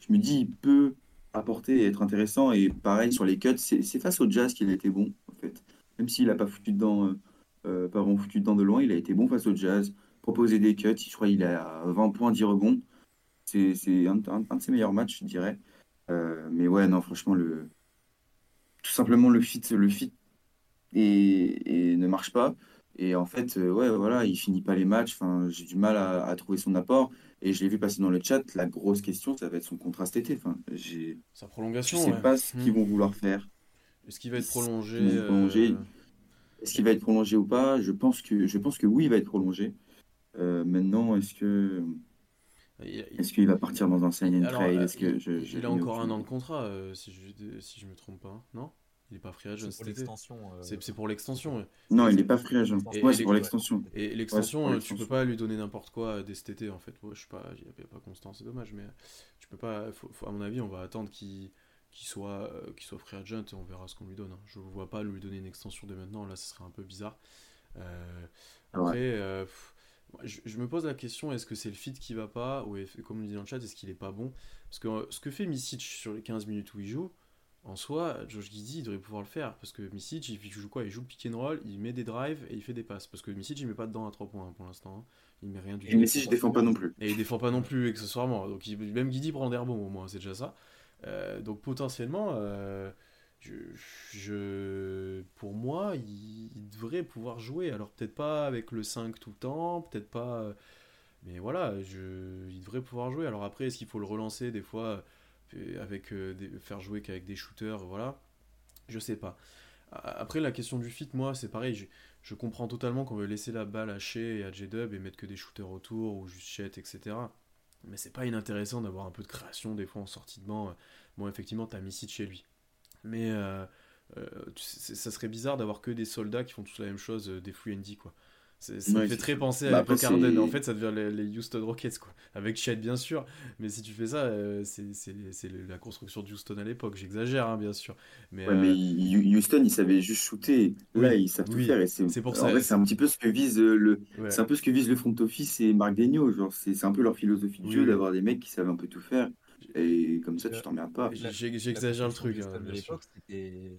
je me dis, il peut apporter et être intéressant. Et pareil, sur les cuts, c'est face au Jazz qu'il a été bon, en fait. Même s'il n'a pas foutu dedans, euh, euh, pas vraiment foutu dedans de loin, il a été bon face au Jazz. Proposer des cuts, je crois qu'il à 20 points, 10 rebonds. C'est c'est un, un- un de ses meilleurs matchs, je dirais. Euh, mais ouais, non, franchement, le... tout simplement, le fit, le fit et, et ne marche pas. Et en fait, euh, ouais, voilà, il finit pas les matchs. Enfin, j'ai du mal à, à trouver son apport. Et je l'ai vu passer dans le chat. La grosse question, ça va être son contrat cet été. Enfin, j'ai, Sa je prolongation. sais ouais. pas ce qu'ils Hmm. vont vouloir faire. Est-ce qu'il va être prolongé? euh. Est-ce qu'il va être prolongé ou pas? Je pense que, je pense que oui, il va être prolongé. Euh, maintenant, est-ce que, il- est-ce qu'il va partir dans un sign and Alors, trade? euh, Est-ce que il, je, il je a encore un an de? contrat, euh, si je si je me trompe pas, non? Il est pas free agent C'est pour l'extension. euh, C'est c'est pour l'extension. ouais. Non, il n'est pas free agent. Et- Ouais, c'est pour l'extension. Et Ouais, l'extension, euh, tu peux pas lui donner n'importe quoi dès cet été en fait. Ouais, je sais pas, il n'y avait pas constant, c'est dommage, mais tu peux pas. faut- faut- à mon avis, on va attendre qu'il qu'il soit, euh, soit free agent et on verra ce qu'on lui donne. hein. Je ne vois pas lui donner une extension dès maintenant, là, ce serait un peu bizarre. Euh, après, euh, pff, je, je me pose la question est-ce que c'est le fit qui va pas Ou comme on dit dans le chat, est-ce qu'il est pas bon? Parce que euh, ce que fait Misic sur les 15 minutes où il joue, en soi, Josh Giddy, il devrait pouvoir le faire. Parce que Misic, il joue quoi? Il joue le pick and roll, il met des drives et il fait des passes. Parce que Misic, il met pas dedans à 3 points hein, pour l'instant. hein. Il met rien du Et tout. Messi, je défends pas non plus. Et il défend pas non plus accessoirement. Donc il- même Guidi prend des rebonds au moins, c'est déjà ça. Euh, donc potentiellement, euh, pour moi, il, devrait pouvoir jouer. Alors peut-être pas avec le 5 tout le temps, peut-être pas... euh, Mais voilà, il devrait pouvoir jouer. Alors après, est-ce qu'il faut le relancer des fois avec faire jouer qu'avec des shooters Voilà, je sais pas. Après, la question du fit, moi, c'est pareil. Je, comprends totalement qu'on veut laisser la balle à Shea et à J-Dub et mettre que des shooters autour ou juste Chet, etc. Mais c'est pas inintéressant d'avoir un peu de création des fois en sortie de banc. Bon, effectivement, t'as Missy chez lui. Mais euh, euh, ça serait bizarre d'avoir que des soldats qui font tous la même chose, euh, des free quoi. C'est- Ça me fait très penser Bah, à après, l'époque Harden. En fait, ça devient les, les Houston Rockets, quoi. Avec Chet, bien sûr. Mais si tu fais ça, euh, c'est c'est- c'est la construction de Houston à l'époque. J'exagère, hein, bien sûr. Mais, Ouais, euh, mais Hu- Houston, ils savaient juste shooter. Là, Oui, ils savent tout oui, faire. Et c'est c'est pour en ça. vrai, c'est un petit peu ce que vise euh, le, ouais. c'est un peu ce que vise le front office et Marc Degnaud. Genre, c'est c'est un peu leur philosophie de Oui, jeu oui. d'avoir des mecs qui savent un peu tout faire. Et comme ça, tu t'emmerdes pas. J'exagère le truc, hein, sûr. l'époque, c'était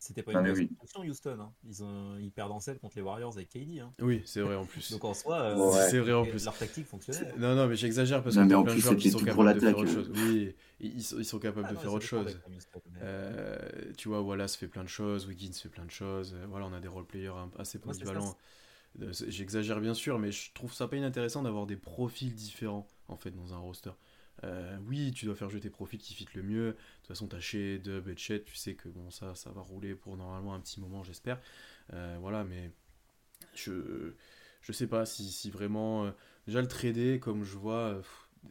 c'était pas Ah, une mais grosse oui. Houston. hein. Ils, ont, ils perdent en 7 contre les Warriors avec KD. hein. Oui, c'est vrai en plus. Donc en soi, euh, Ouais. C'est vrai en plus. leur tactique fonctionnait. C'est- Non, non, mais j'exagère parce Non, que mais t'as en plein de qui sont capables de faire autre chose. Oui, ils, sont, ils sont capables Ah de non, faire autre chose. mais- Euh, tu vois, Wallace fait plein de choses, Wiggins fait plein de choses. euh, voilà, on a des role-players assez polyvalents. Euh, J'exagère bien sûr, mais je trouve ça pas inintéressant d'avoir des profils différents en fait dans un roster. Euh, oui, tu dois faire jouer tes profils qui fit le mieux. De toute façon, t'as chez Dub et Chet, tu sais que bon, ça, ça va rouler pour normalement un petit moment, j'espère. Euh, voilà, mais je, je sais pas si, si vraiment. euh, déjà, le trader, comme je vois, euh,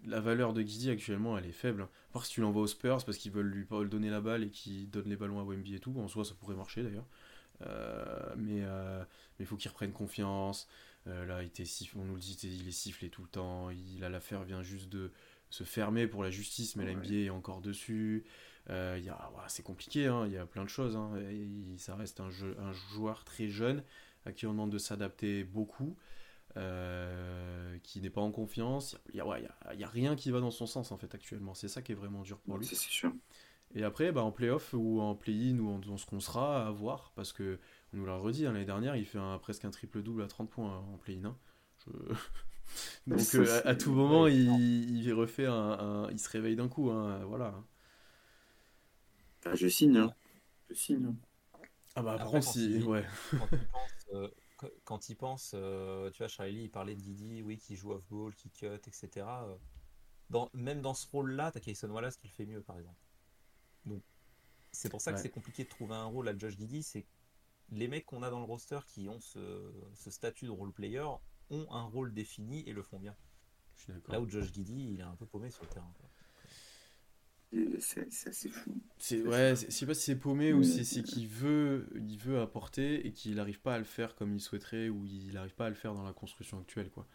la valeur de Guidi actuellement, elle est faible. À part si tu l'envoies aux Spurs parce qu'ils veulent lui donner la balle et qu'ils donnent les ballons à Wemby et tout. En soi, ça pourrait marcher d'ailleurs. Mais il faut qu'il reprenne confiance. Là, il était on nous le dit, il est sifflé tout le temps. Il a l'affaire vient juste de se fermer pour la justice, mais la Ouais. NBA est encore dessus. Euh, c'est compliqué, hein, il y a plein de choses. hein. Et ça reste un, jeu, un joueur très jeune à qui on demande de s'adapter beaucoup, euh, qui n'est pas en confiance. Il y a, ouais, rien qui va dans son sens en fait actuellement. C'est ça qui est vraiment dur pour lui. C'est c'est sûr. Et après, bah, en playoff ou en play-in ou en, dans ce qu'on sera, à voir. Parce que, on nous l'a redit, hein, l'année dernière, il fait un, presque un triple-double à 30 points en play-in. Je- Donc, Ça, euh, à, à tout moment, ouais, il, il refait un, un- Il se réveille d'un coup. hein, voilà. Ah, je signe. hein. Je signe. hein. Ah bah, par Après, contre, quand si. il- Ouais. quand il pense, euh, qu- quand il pense, euh, tu vois, Charlie, il parlait de Didi, oui, qui joue off-ball, qui cut, etc. euh, Dans, même dans ce rôle-là, t'as Kayson Wallace qui le fait mieux, par exemple. Donc, c'est pour ça que Ouais. c'est compliqué de trouver un rôle à Josh Giddy. C'est les mecs qu'on a dans le roster qui ont ce, ce statut de role player ont un rôle défini et le font bien. Je suis d'accord. Là où Josh Giddy, il est un peu paumé sur le terrain. quoi. Et C'est c'est assez fou. C'est ouais, c'est- je sais pas si c'est paumé ou si c'est qu'il veut, il veut apporter et qu'il n'arrive pas à le faire comme il souhaiterait ou il n'arrive pas à le faire dans la construction actuelle quoi.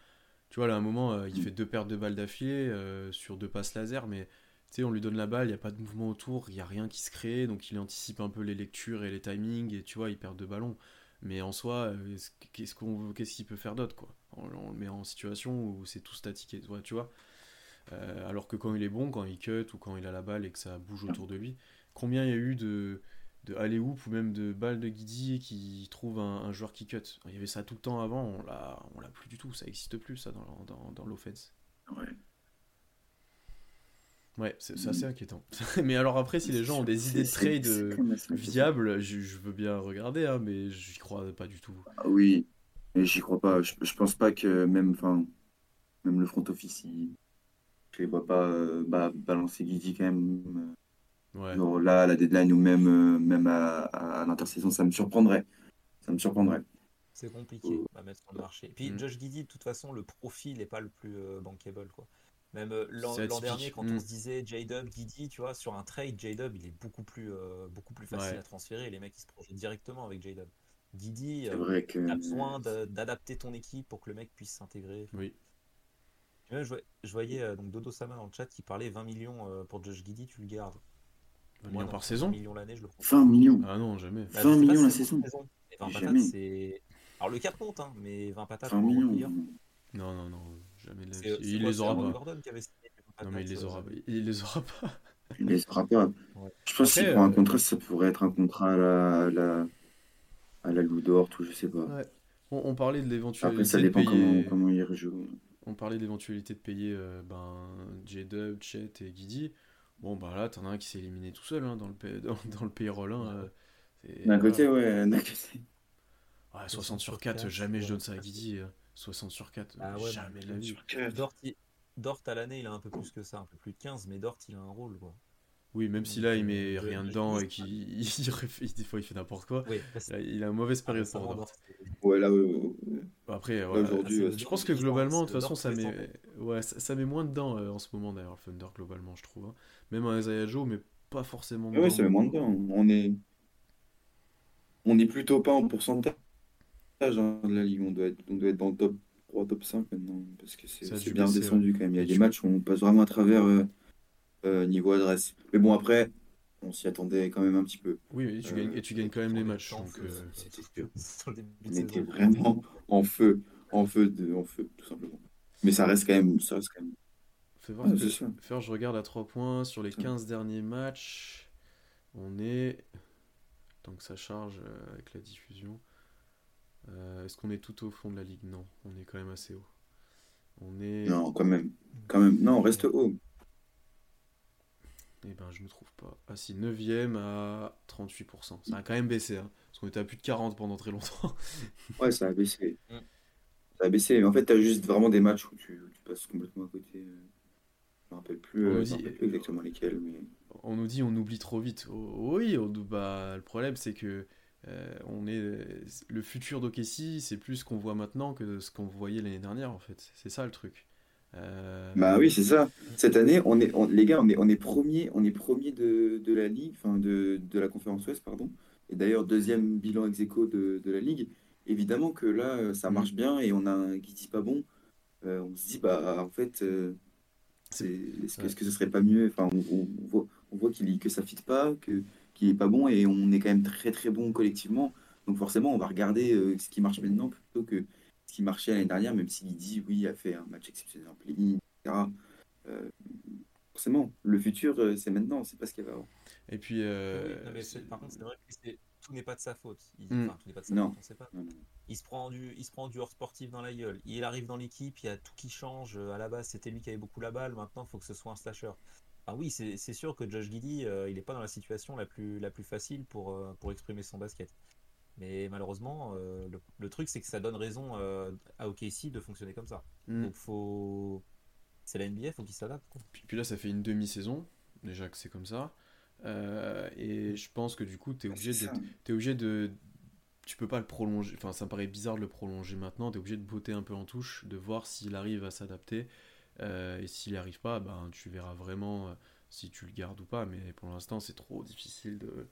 Tu vois là à un moment euh, il Mm. fait deux pertes de balles d'affilée euh, sur deux passes laser mais tu sais on lui donne la balle, il y a pas de mouvement autour, il y a rien qui se crée donc il anticipe un peu les lectures et les timings et tu vois il perd deux ballons. Mais en soi, euh, est-ce- qu'est-ce qu'on qu'est-ce qu'il peut faire d'autre quoi? On, on le met en situation où c'est tout statique, ouais, tu vois. Euh, alors que quand il est bon, quand il cut ou quand il a la balle et que ça bouge autour de lui, combien il y a eu de, de alley-oop ou même de balles de Guidi qui trouve un, un joueur qui cut? Il y avait ça tout le temps avant, on l'a, on l'a plus du tout, ça existe plus ça dans, dans, dans l'offense. Ouais. Ouais, c'est, c'est assez inquiétant. Mais alors après, si les gens ont des idées de trade euh, viables, je, je veux bien regarder, hein, mais j'y crois pas du tout. Ah oui, mais j'y crois pas. Je, je pense pas que même, enfin, même le front office, il- je les vois pas euh, bah, balancer Guidi quand même. Ouais. euh, genre là, à la deadline ou même, euh, même à, à l'intersaison, ça me surprendrait. Ça me surprendrait. C'est compliqué à mettre sur le marché. Et puis Mm. Josh Giddy, de toute façon, le profil n'est pas le plus euh, bankable. Quoi. Même euh, l'an, dernier, quand Mm. on se disait J-Dub, Giddy, tu vois, sur un trade, J-Dub, il est beaucoup plus, euh, beaucoup plus facile Ouais. à transférer. Les mecs, ils se projettent directement avec J-Dub. Giddy, C'est euh, vrai que. as besoin d'adapter ton équipe pour que le mec puisse s'intégrer. Oui. Même, je, voyais- je voyais euh, donc Dodo Sama dans le chat qui parlait 20 millions euh, pour Josh Giddy, tu le gardes. 20 Moi, millions par 20 saison millions l'année, je le prends. 20 millions. Ah non, jamais. Bah, je 20 sais pas millions la saison. une saison. Et 20 Jamais. patates, c'est. Alors le cap monte, hein, mais 20 patates 20 pour un millions. Non, non, non, jamais la Il quoi, les aura pas. Gordon qui avait signé les 20 Non, mais il les aura, il les aura pas. Il les aura pas. Ouais. Je pense Après, qu'il prend un contrat, ça pourrait être un contrat à la, à la, à la Loup d'Or, tout, je sais pas. Ouais. On, on parlait de l'éventualité Après, ça de dépend comment, payer. comment il rejoue. On parlait de l'éventualité de payer euh, ben, J-Dub, Chet et Guidi. Bon, bah là, t'en as un qui s'est éliminé tout seul hein, dans, le pay- dans, dans le payroll. hein, euh, c'est- D'un côté, ouais, d'un côté. Ouais, 60 sur 4, jamais je donne ça à Guidi. euh, 60 sur 4, Ah ouais, jamais de la vie. Dort, il- Dort à l'année, il a un peu plus que ça, un peu plus de 15, mais Dort, il a un rôle. Quoi. Oui, même si là, il euh, met je- rien dedans et qu'il il, il réfléchit- des fois, il fait n'importe quoi. Oui, là, il a une mauvaise période pour c'est- Ouais, là, ouais, ouais, ouais. Après, voilà. euh, Je pense que globalement, de toute façon, ça met, ouais, ça, ça met moins dedans euh, en ce moment d'ailleurs, le Thunder globalement, je trouve. hein. Même un Isaiah Joe, mais pas forcément ouais, dedans. ça met moins dedans. On est, on est plutôt pas en pourcentage hein, de la ligue. On doit être, on doit être dans le top 3, top 5 maintenant. Parce que c'est bien baisser, descendu quand même. Il y a Et des tu- matchs où on passe vraiment à travers euh, euh, niveau adresse. Mais bon, après, on s'y attendait quand même un petit peu. Oui, et tu, Euh, gagnes, et tu gagnes quand même les matchs. temps, Donc, euh, On était vraiment en feu, en feu, de, en feu, tout simplement. Mais ça reste quand même, ça reste quand même. fais voir que- ça. Faire, je regarde à 3 points sur les Ça. 15 derniers matchs. On est. Tant que ça charge euh, avec la diffusion. Euh, Est-ce qu'on est tout au fond de la ligue? Non, on est quand même assez haut. On est. Non, quand même, quand même. Non, on reste haut. Eh ben, je ne trouve pas. Ah si, 9ème à 38%. Ça a quand même baissé, hein, parce qu'on était à plus de 40 pendant très longtemps. Ouais, ça a baissé. Mm. Ça a baissé. Mais en fait, tu as juste vraiment des matchs où tu, où tu passes complètement à côté. euh. Je me rappelle plus, On euh, nous je me dit- rappelle plus exactement lesquels. Mais... On nous dit on oublie trop vite. Oh, oui, on, bah, le problème c'est que euh, on est le futur d'Okessi, c'est plus ce qu'on voit maintenant que ce qu'on voyait l'année dernière en fait. C'est ça le truc. Euh, Bah oui, c'est ça. Cette année, on est, on- les gars, on est, on est premier, on est premier de, de la ligue, enfin de, de la conférence Ouest, pardon. Et d'ailleurs, deuxième bilan ex aequo de, de la ligue. Évidemment que là, euh, ça marche bien et on a un Guidi pas bon. Euh, on se dit, bah en fait, euh, c'est, est-ce que, Ouais. est-ce que ce serait pas mieux? Enfin, on, voit, on voit qu'il, que ça fit pas, que, qu'il est pas bon et on est quand même très très bon collectivement. Donc forcément, on va regarder ce qui marche maintenant plutôt que ce qui marchait l'année dernière, même si Guidi, oui, a fait un match exceptionnel en play-in, etc. Euh, forcément, le futur, euh, c'est maintenant, c'est pas ce qu'il y avait avant. Et puis, euh, Oui, non, mais c'est- c'est- par contre, c'est vrai que c'est- tout n'est pas de sa faute. Il, Mm. enfin, tout n'est pas de sa Non. faute, on sait pas. Non, non. Il se prend du, il se prend du hors sportif dans la gueule. Il arrive dans l'équipe, il y a tout qui change. À la base, c'était lui qui avait beaucoup la balle. Maintenant, il faut que ce soit un slasher. Ah oui, c'est c'est sûr que Josh Giddy, euh, il n'est pas dans la situation la plus, la plus facile pour, euh, pour exprimer son basket. Mais malheureusement, euh, le, le truc, c'est que ça donne raison euh, à OKC de fonctionner comme ça. Mm. Donc, faut. C'est la NBA, faut qu'il s'adapte. quoi. Puis, puis là, ça fait une demi-saison, déjà que c'est comme ça. Euh, et je pense que du coup, tu es obligé, de, es obligé de. Tu peux pas le prolonger. Enfin, ça me paraît bizarre de le prolonger maintenant. Tu es obligé de botter un peu en touche, de voir s'il arrive à s'adapter. Euh, et s'il n'y arrive pas, ben, tu verras vraiment si tu le gardes ou pas. Mais pour l'instant, c'est trop difficile de.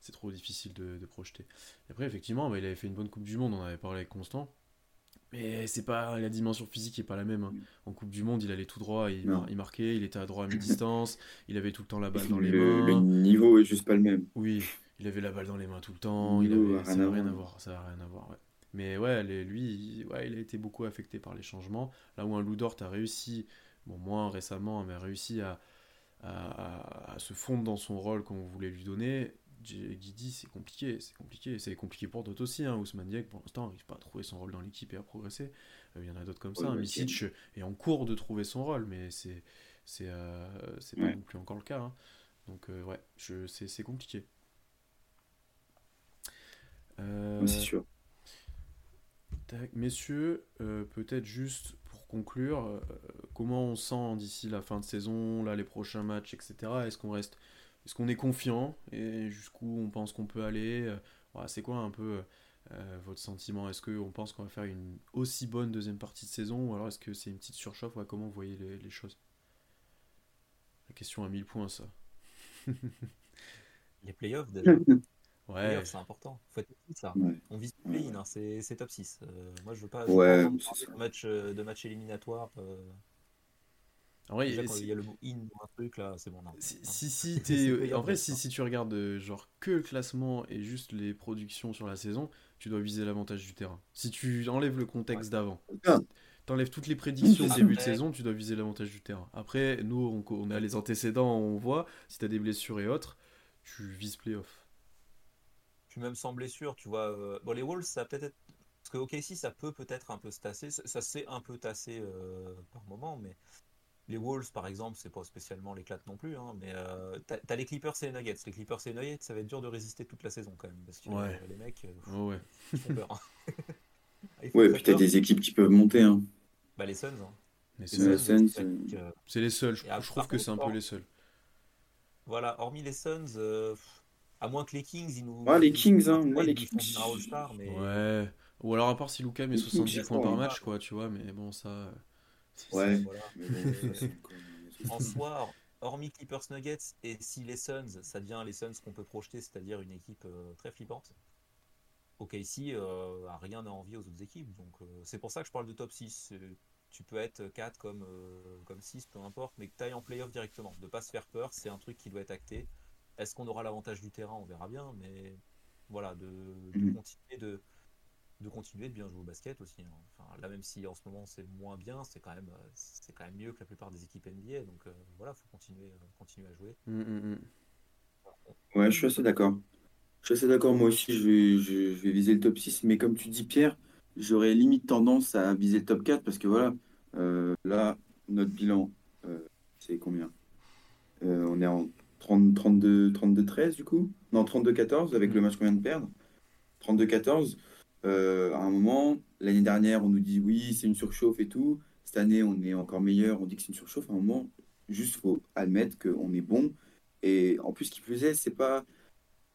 C'est trop difficile de, projeter. Et après, effectivement, ben, il avait fait une bonne Coupe du Monde, on avait parlé avec Constant. Mais c'est pas la dimension physique qui est pas la même. Hein. En Coupe du Monde, il allait tout droit, il, il marquait, il était à droit à mi-distance, il avait tout le temps la balle dans les mains. Le niveau est juste pas le même. Oui, il avait la balle dans les mains tout le temps. Il avait, ça n'a rien à voir. Ça rien à voir. Ouais. Mais ouais, lui, il, ouais, il a été beaucoup affecté par les changements. Là où un Loudort a réussi, bon moins récemment, mais a réussi à, à, à, se fondre dans son rôle qu'on voulait lui donner. Guidi, c'est compliqué, c'est compliqué. C'est compliqué pour d'autres aussi. Hein. Ousmane Diak, pour l'instant, n'arrive pas à trouver son rôle dans l'équipe et à progresser. Euh, il y en a d'autres comme ça. Misic est en cours de trouver son rôle, mais c'est c'est euh, pas non plus encore le cas. Hein. Donc euh, ouais, c'est compliqué. c'est sûr. Messieurs, peut-être juste pour conclure, comment on sent d'ici la fin de saison, là les prochains matchs, etc. Est-ce qu'on reste est-ce qu'on est confiant et jusqu'où on pense qu'on peut aller euh, C'est quoi un peu euh, votre sentiment? Est-ce qu'on pense qu'on va faire une aussi bonne deuxième partie de saison ou alors est-ce que c'est une petite surchauffe? Comment vous voyez les, choses? La question à 1000 points, ça. les playoffs déjà. Ouais. C'est important. Faut être ça. On vise le play hein, c'est top 6. Euh, moi, je veux pas, ouais, de, match, de match éliminatoire. Vrai, il y a le mot in un truc là, c'est bon. Non. Si, si, es... en vrai, si, si tu regardes euh, genre que le classement et juste les productions sur la saison, tu dois viser l'avantage du terrain. Si tu enlèves le contexte d'avant, ah. tu enlèves toutes les prédictions au début de saison, tu dois viser l'avantage du terrain. Après, nous, on, on, a les antécédents, on voit, si tu as des blessures et autres, tu vises playoff. Puis même sans blessure, tu vois. Euh, bon, les Wolves, ça peut-être. Parce que OK, si ça peut peut-être un peu se tasser, ça, s'est un peu tassé euh, par moment, mais les Wolves, par exemple, c'est pas spécialement l'éclate non plus, hein, mais euh, t'as as les Clippers et les Nuggets. Les Clippers et les Nuggets, ça va être dur de résister toute la saison quand même, parce que euh, les mecs, euh, ouais. ils font peur. Hein. ouais, puis t'as des équipes qui peuvent monter. Hein. Bah les Suns. Hein. Les Suns, c'est les seuls. Je, trouve que c'est un peu les seuls. Voilà, hormis les Suns, à moins que les Kings, ils nous. Ouais, les Kings, hein. Moi, les Kings. mais... Ouais. Ou alors à part si Luca met 70 points par match, quoi, tu vois, mais bon, ça. Ouais. en soi, hormis Clippers Nuggets, et si les Suns, ça devient les Suns qu'on peut projeter, c'est-à-dire une équipe euh, très flippante. Ok, ici, euh, a rien à envier aux autres équipes. Donc euh, c'est pour ça que je parle de top 6. Tu peux être 4 comme, comme 6, peu importe, mais que tu ailles en playoff directement. De pas se faire peur, c'est un truc qui doit être acté. Est-ce qu'on aura l'avantage du terrain? On verra bien, mais voilà, de, de mm. continuer de, de continuer de bien jouer au basket aussi. Hein. Enfin, là, même si en ce moment c'est moins bien, c'est quand même euh, c'est quand même mieux que la plupart des équipes NBA. Donc euh, voilà, faut continuer euh, continuer à jouer. Mmh, mmh, mmh. Ouais, je suis assez d'accord. Je suis assez d'accord. Moi aussi, je vais, je, vais, viser le top 6. Mais comme tu dis, Pierre, j'aurais limite tendance à viser le top 4 parce que voilà, là, notre bilan, c'est combien? On est en 30, 32, 32 13 du coup? Non, 32 14 avec le match qu'on vient de perdre. 32 14. Euh, à un moment, l'année dernière, on nous dit oui, c'est une surchauffe et tout. Cette année, on est encore meilleur, on dit que c'est une surchauffe. À un moment, juste faut admettre qu'on est bon. Et en plus, ce qui plus est, c'est pas.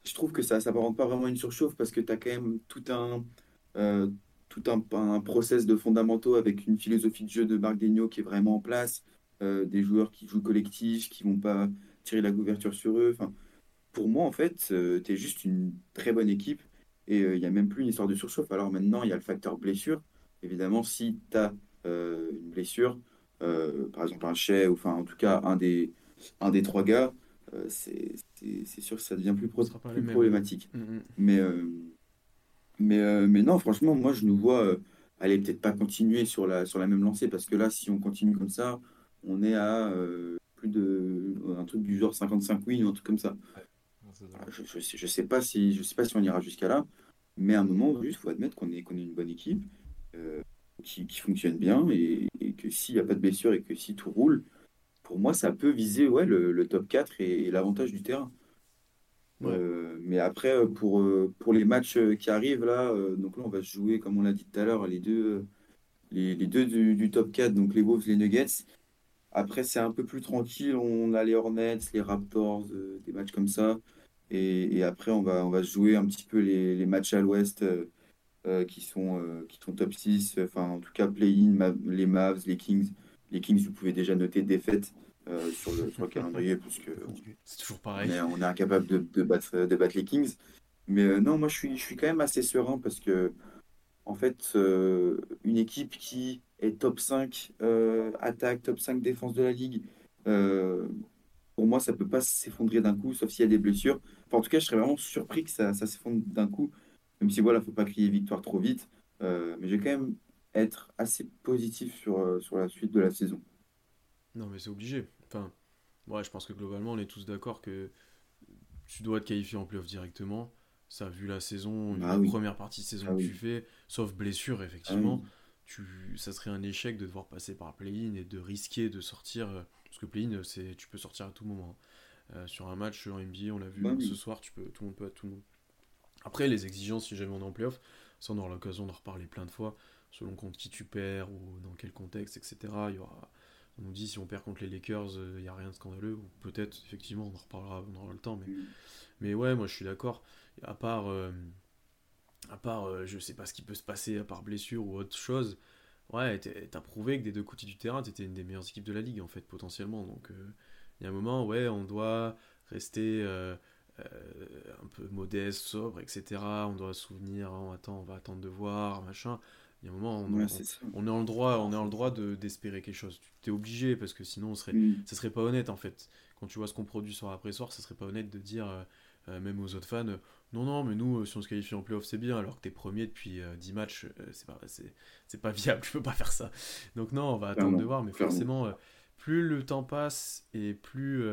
Je trouve que ça ne s'apparente pas vraiment à une surchauffe parce que tu as quand même tout un. Euh, tout un, process de fondamentaux avec une philosophie de jeu de Marc qui est vraiment en place, euh, des joueurs qui jouent collectif, qui vont pas tirer la couverture sur eux. Enfin, pour moi, en fait, tu es juste une très bonne équipe et euh, il n'y a même plus une histoire de surchauffe. Alors maintenant, il y a le facteur blessure. Évidemment, si tu as euh, une blessure, euh, par exemple un chais, ou enfin en tout cas un des, un des trois gars, c'est sûr que ça devient plus, problématique. Mm, mm. Mais, mais, mais non, franchement, moi je nous vois, allez, peut-être pas continuer sur la, sur la même lancée, parce que là, si on continue comme ça, on est à plus de un truc du genre 55 wins ou un truc comme ça. Je ne je, sais, pas si, je sais pas si on ira jusqu'à là, mais à un moment, il faut admettre qu'on est, qu'on est une bonne équipe euh, qui, qui, fonctionne bien et, que s'il n'y a pas de blessure et que si tout roule, pour moi, ça peut viser ouais, le, top 4 et, l'avantage du terrain. Euh, mais après, euh, pour, pour les matchs qui arrivent là, donc là, on va se jouer, comme on l'a dit tout à l'heure, les deux, les, les deux du, du, top 4, donc les Wolves, les Nuggets Après, c'est un peu plus tranquille. On a les Hornets, les Raptors, euh, des matchs comme ça. Et, et après, on va, on va jouer un petit peu les, les matchs à l'ouest euh, euh, qui sont, euh, qui sont top 6. Enfin, en tout cas, play-in, les Mavs, les Kings. Les Kings, vous pouvez déjà noter défaite euh, sur le, sur le calendrier parce que C'est toujours on pareil. est, on est incapable de, de battre, de battre les Kings. Mais non, moi, je suis, je suis quand même assez serein parce que, en fait, une équipe qui est top 5 euh, attaque, top 5 défense de la ligue, pour moi, ça peut pas s'effondrer d'un coup, sauf s'il y a des blessures. Enfin, en tout cas, je serais vraiment surpris que ça, ça s'effondre d'un coup, même si voilà, faut pas crier victoire trop vite. Euh, mais je vais quand même être assez positif sur, euh, sur la suite de la saison. Non, mais c'est obligé. Enfin, ouais, je pense que globalement, on est tous d'accord que tu dois te qualifier en playoff directement. Ça, vu la saison, Ah la oui. première partie de saison Ah que oui. tu fais, sauf blessure, Ah effectivement, oui. tu, ça serait un échec de devoir passer par play-in et de risquer de sortir. Euh, Parce que play-in, c'est, tu peux sortir à tout moment. hein. Euh, sur un match en NBA, on l'a vu Bah euh, oui. ce soir, tu peux, tout le monde peut à tout le monde. Après, les exigences, si jamais on est en playoff, ça on aura l'occasion d'en reparler plein de fois, selon contre qui tu perds ou dans quel contexte, etc. Il y aura, on nous dit si on perd contre les Lakers, il n'y a rien de scandaleux, ou peut-être, effectivement, on en reparlera, on aura le temps, mais, Mm. mais ouais, moi je suis d'accord. À part, euh, à part euh, je sais pas ce qui peut se passer, à part blessure ou autre chose, ouais, t'as prouvé que des deux côtés du terrain, t'étais une des meilleures équipes de la ligue, en fait, potentiellement. Donc, euh, il y a un moment, ouais, on doit rester euh, euh, un peu modeste, sobre, etc. On doit se souvenir, oh, attends, on va attendre de voir, machin. Il y a un moment, on, Ouais, on- on est en le droit, on est en le droit de, d'espérer quelque chose. Tu es obligé, parce que sinon, on serait, Mm. ça serait pas honnête en fait. Quand tu vois ce qu'on produit soir après soir, ça serait pas honnête de dire, euh, même aux autres fans, non, non, mais nous, euh, si on se qualifie en playoff, c'est bien, alors que t'es premier depuis euh, 10 matchs, euh, c'est pas, c'est, c'est pas viable, tu peux pas faire ça. Donc, non, on va attendre de voir, mais clairement. forcément, euh, plus le temps passe et plus.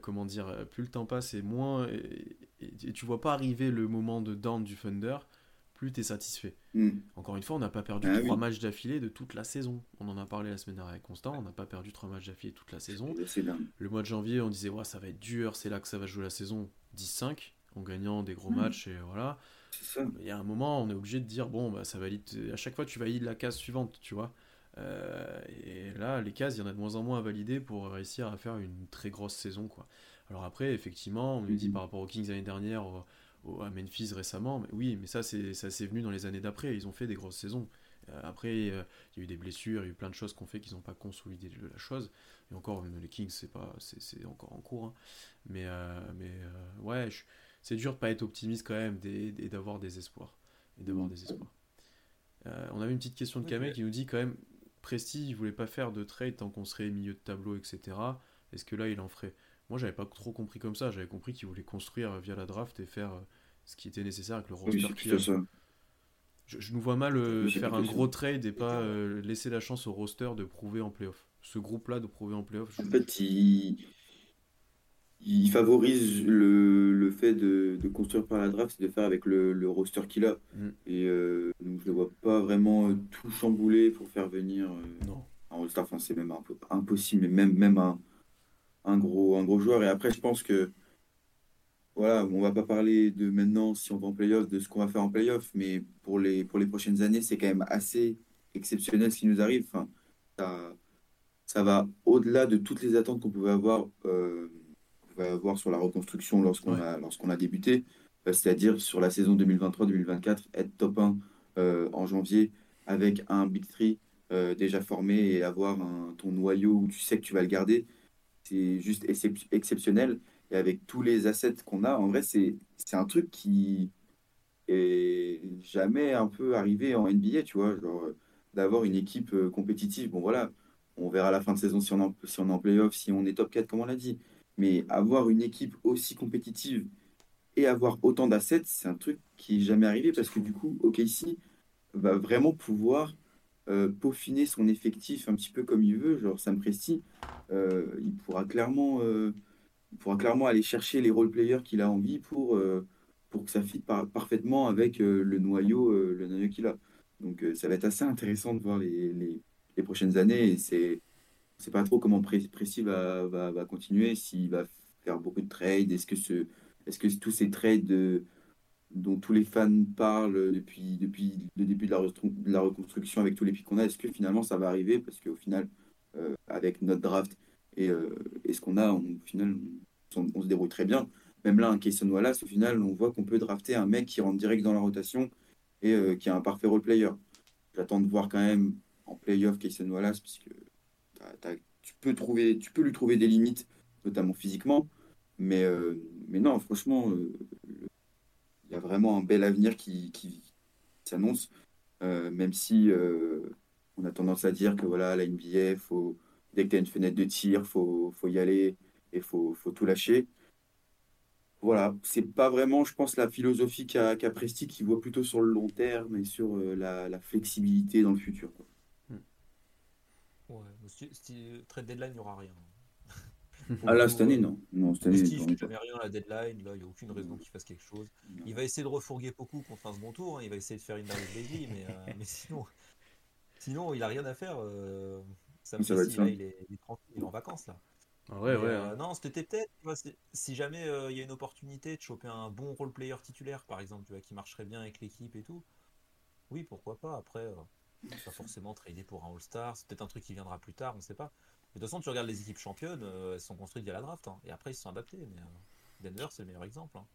comment dire, plus le temps passe et moins. Et, et- et tu vois pas arriver le moment de down du Thunder, plus t'es satisfait. Mm. Encore une fois, on n'a pas perdu Ah trois oui. matchs d'affilée de toute la saison. On en a parlé la semaine dernière avec Constant, on n'a pas perdu trois matchs d'affilée toute la saison. Le mois de janvier, on disait, ouais, ça va être dur, c'est là que ça va jouer la saison 10-5, en gagnant des gros Mhm. matchs, et voilà. Il y a un moment, on est obligé de dire, bon, bah, ça valide. À chaque fois, tu valides la case suivante, tu vois. Euh, et là, les cases, il y en a de moins en moins à valider pour réussir à faire une très grosse saison, quoi. Alors après, effectivement, on nous dit Mhm. par rapport aux Kings l'année dernière, au- au- à Memphis récemment, mais oui, mais ça, c'est ça c'est venu dans les années d'après. Ils ont fait des grosses saisons. Euh, après, euh, il y a eu des blessures, il y a eu plein de choses qu'on fait qu'ils n'ont pas consolidé la chose. Et encore, les Kings, c'est pas, c'est c'est encore en cours. hein. Mais, mais ouais, je- c'est dur de pas être optimiste quand même et, et d'avoir des espoirs. Et d'avoir des espoirs. Euh, on avait une petite question de. Kamel qui nous dit quand même, Presti, il voulait pas faire de trade tant qu'on serait milieu de tableau, etc. Est-ce que là, il en ferait? Moi, j'avais pas trop compris comme ça. J'avais compris qu'il voulait construire via la draft et faire euh, ce qui était nécessaire avec le roster qu'il a. Je, je nous vois mal euh, faire un gros trade et pas euh, laisser la chance au roster de prouver en playoff. Ce groupe-là de prouver en playoff. je- En fait, il, il favorise le, le fait de, de construire par la draft, c'est de faire avec le, le roster qu'il a. Mm. Et euh, donc, je ne vois pas vraiment euh, tout chambouler pour faire venir euh, Non. un All-Star. Enfin, c'est même un peu impossible, mais même, même un, un gros, un gros joueur. Et après, je pense que, voilà, on va pas parler de maintenant, si on va en playoff, de ce qu'on va faire en playoff, mais pour les, pour les prochaines années, c'est quand même assez exceptionnel ce qui nous arrive. Enfin, ça, ça va au-delà de toutes les attentes qu'on pouvait avoir, euh, pouvait avoir sur la reconstruction lorsqu'on Ouais. a, lorsqu'on a débuté, Euh, c'est-à-dire sur la saison 2023-2024, être top 1 euh, en janvier avec un Big 3 euh, déjà formé et avoir un, ton noyau où tu sais que tu vas le garder, c'est juste excep- exceptionnel. Et avec tous les assets qu'on a, en vrai, c'est, un truc qui est jamais un peu arrivé en NBA, tu vois, d'avoir une équipe compétitive. Bon, voilà, on verra à la fin de saison si on, en, si on est en playoff, si on est top 4, comme on l'a dit. Mais avoir une équipe aussi compétitive et avoir autant d'assets, c'est un truc qui est jamais arrivé parce que du coup, OKC va vraiment pouvoir euh, peaufiner son effectif un petit peu comme il veut. Genre Sam Presti, euh, il pourra clairement, euh, il pourra clairement aller chercher les role players qu'il a envie pour, euh, pour que ça fitte par- parfaitement avec le noyau, le noyau qu'il a. Donc ça va être assez intéressant de voir les, les, prochaines années c'est c'est pas trop comment Pre- Presti va, va, va continuer, s'il va faire beaucoup de trades, est-ce que, ce, est-ce que tous ces trades euh, dont tous les fans parlent depuis, depuis le début de la, reconstruction avec tous les pics qu'on a, est-ce que finalement ça va arriver? Parce qu'au final, euh, avec notre draft et, et ce qu'on a, au final, on, se débrouille très bien. Même là, un Kayson Wallace, au final, on voit qu'on peut drafter un mec qui rentre direct dans la rotation et qui est un parfait role player. J'attends de voir quand même en playoff Kayson Wallace, parce que tu, peux trouver, tu peux lui trouver des limites, notamment physiquement. Mais, mais non, franchement, il y a vraiment un bel avenir qui, s'annonce, même si on a tendance à dire que voilà, la NBA, faut, dès que tu as une fenêtre de tir, il faut, faut, y aller et il faut, faut, tout lâcher. Voilà, c'est pas vraiment, je pense, la philosophie qu'a qu Presti qui voit plutôt sur le long terme et sur la, flexibilité dans le futur. Ouais, trade deadline, il n'y aura rien. ah là, cette année, non. non cette année, il ne fait jamais rien à la deadline. Là, il n'y a aucune raison qu'il fasse quelque chose. Il va essayer de refourguer beaucoup contre un second tour. Hein. Il va essayer de faire une Darius Bailey, mais, euh, mais sinon, sinon, il n'a rien à faire. Euh, ça me fait il, est, il, est, tranquille, il est en vacances là. Ah ouais, ouais. Euh, non, c'était peut-être, si jamais euh, il y a une opportunité de choper un bon role player titulaire, par exemple, tu vois, qui marcherait bien avec l'équipe et tout. Oui, pourquoi pas. Après, pas forcément trader pour un All-Star. C'est peut-être un truc qui viendra plus tard, on ne sait pas. de toute façon, tu regardes les équipes championnes, euh, elles sont construites via la draft. Hein, et après, ils se sont adaptés. Mais euh, Denver, c'est le meilleur exemple. Hein.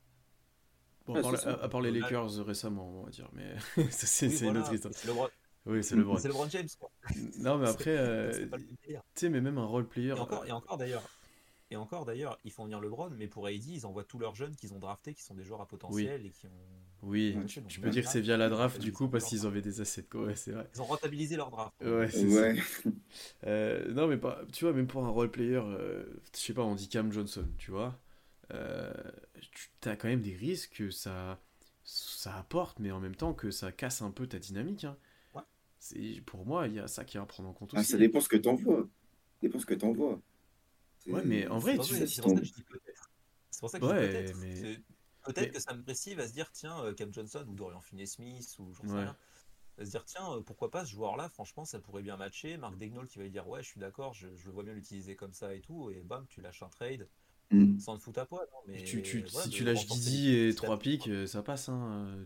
Bon, à, part les Lakers récemment, on va dire. Mais c'est une autre histoire. Oui, c'est le C'est le James, quoi. Non, mais après, euh, tu sais, mais même un role player. Et encore, et encore d'ailleurs, et encore d'ailleurs, ils font venir LeBron, mais pour AD, ils envoient tous leurs jeunes qu'ils ont draftés, qui sont des joueurs à potentiel et qui ont. Oui, tu, peux dire que c'est via la draft du coup parce qu'ils avaient des assets quoi. Ouais, vrai. Ils ont rentabilisé leur draft. Ouais, c'est ouais. euh, non, mais pas, tu vois, même pour un role player, euh, je sais pas, on dit Cam Johnson, tu vois, euh, tu as quand même des risques que ça, ça apporte, mais en même temps que ça casse un peu ta dynamique. Hein. Pour moi, il y a ça qui est à prendre en compte ah, aussi. ça dépend ce que tu envoies. Ça dépend ce que tu envoies. Ouais, mais en vrai, tu... c'est pour ça que je dis peut-être. C'est pour ça que je dis peut-être. Mais... Peut-être que Sam Presti va se dire tiens, euh, Cam Johnson ou Dorian Finney-Smith ou j'en sais rien. Va se dire tiens, euh, pourquoi pas ce joueur-là, franchement, ça pourrait bien matcher. Marc Degnol qui va lui dire ouais, je suis d'accord, je, je vois bien l'utiliser comme ça et tout. Et bam, tu lâches un trade. Mm. Sans le foot à poil. Hein, mais tu, tu, si tu lâches Didi et 3 pics, euh, ça passe. Hein.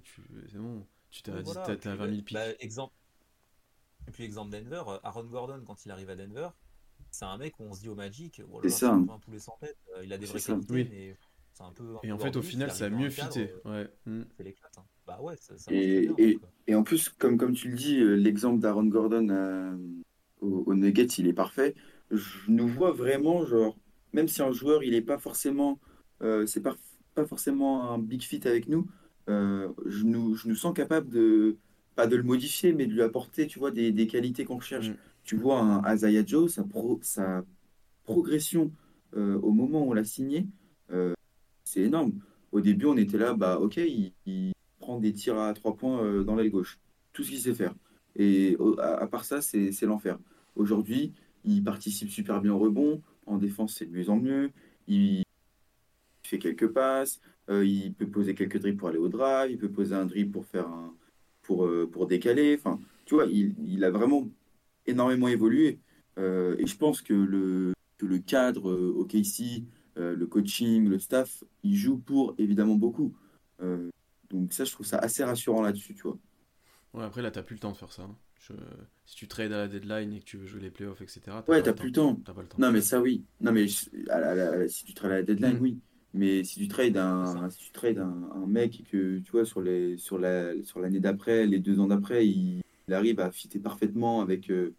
C'est bon. Tu t'as voilà, 20 000 pics. Bah, exemple... Et puis exemple Denver, Aaron Gordon quand il arrive à Denver, c'est un mec où on se dit au Magic, oh c'est ça. un poulet sans tête, il a des vraies qualités, oui. mais un peu, et en fait, au final, ça a mieux fité. Ouais. Mm. Hein. Bah ouais, ça, et, et, et, en plus, comme, comme tu le dis, euh, l'exemple d'Aaron Gordon euh, au, au, Nuggets, il est parfait. Je nous vois vraiment, genre, même si un joueur, il n'est pas forcément, euh, c'est pas, pas forcément un big fit avec nous, euh, je, nous, je nous sens capable de, pas de le modifier, mais de lui apporter, tu vois, des, des qualités qu'on recherche. Mm. Tu vois, un Isaiah Joe, sa, pro, sa progression au moment où on l'a signé, c'est énorme. Au début, on était là, bah ok, il, prend des tirs à trois points euh, dans l'aile gauche. Tout ce qu'il sait faire. Et à, part ça, c'est l'enfer. Aujourd'hui, il participe super bien au rebond. En défense, c'est de mieux en mieux. Il fait quelques passes. Euh, il peut poser quelques dribbles pour aller au drive. Il peut poser un dribble pour faire un, pour, euh, pour décaler. Enfin, tu vois, il, il, a vraiment énormément évolué. et je pense que le, que le cadre OKC, euh, le coaching, le staff, ils jouent pour évidemment beaucoup. Euh, donc ça, je trouve ça assez rassurant là-dessus, tu vois. Ouais, après là, t'as plus le temps de faire ça. Hein. Si tu trades à la deadline et que tu veux jouer les playoffs, etc. As ouais, t'as plus, le temps. Pas le temps. Non, mais ça, oui. Non, mais si tu trades à la deadline, mm. oui. Mais si tu trades un, si tu trades un, mec que tu vois sur les sur la sur l'année d'après, les deux ans d'après, il, arrive à fitter parfaitement avec euh,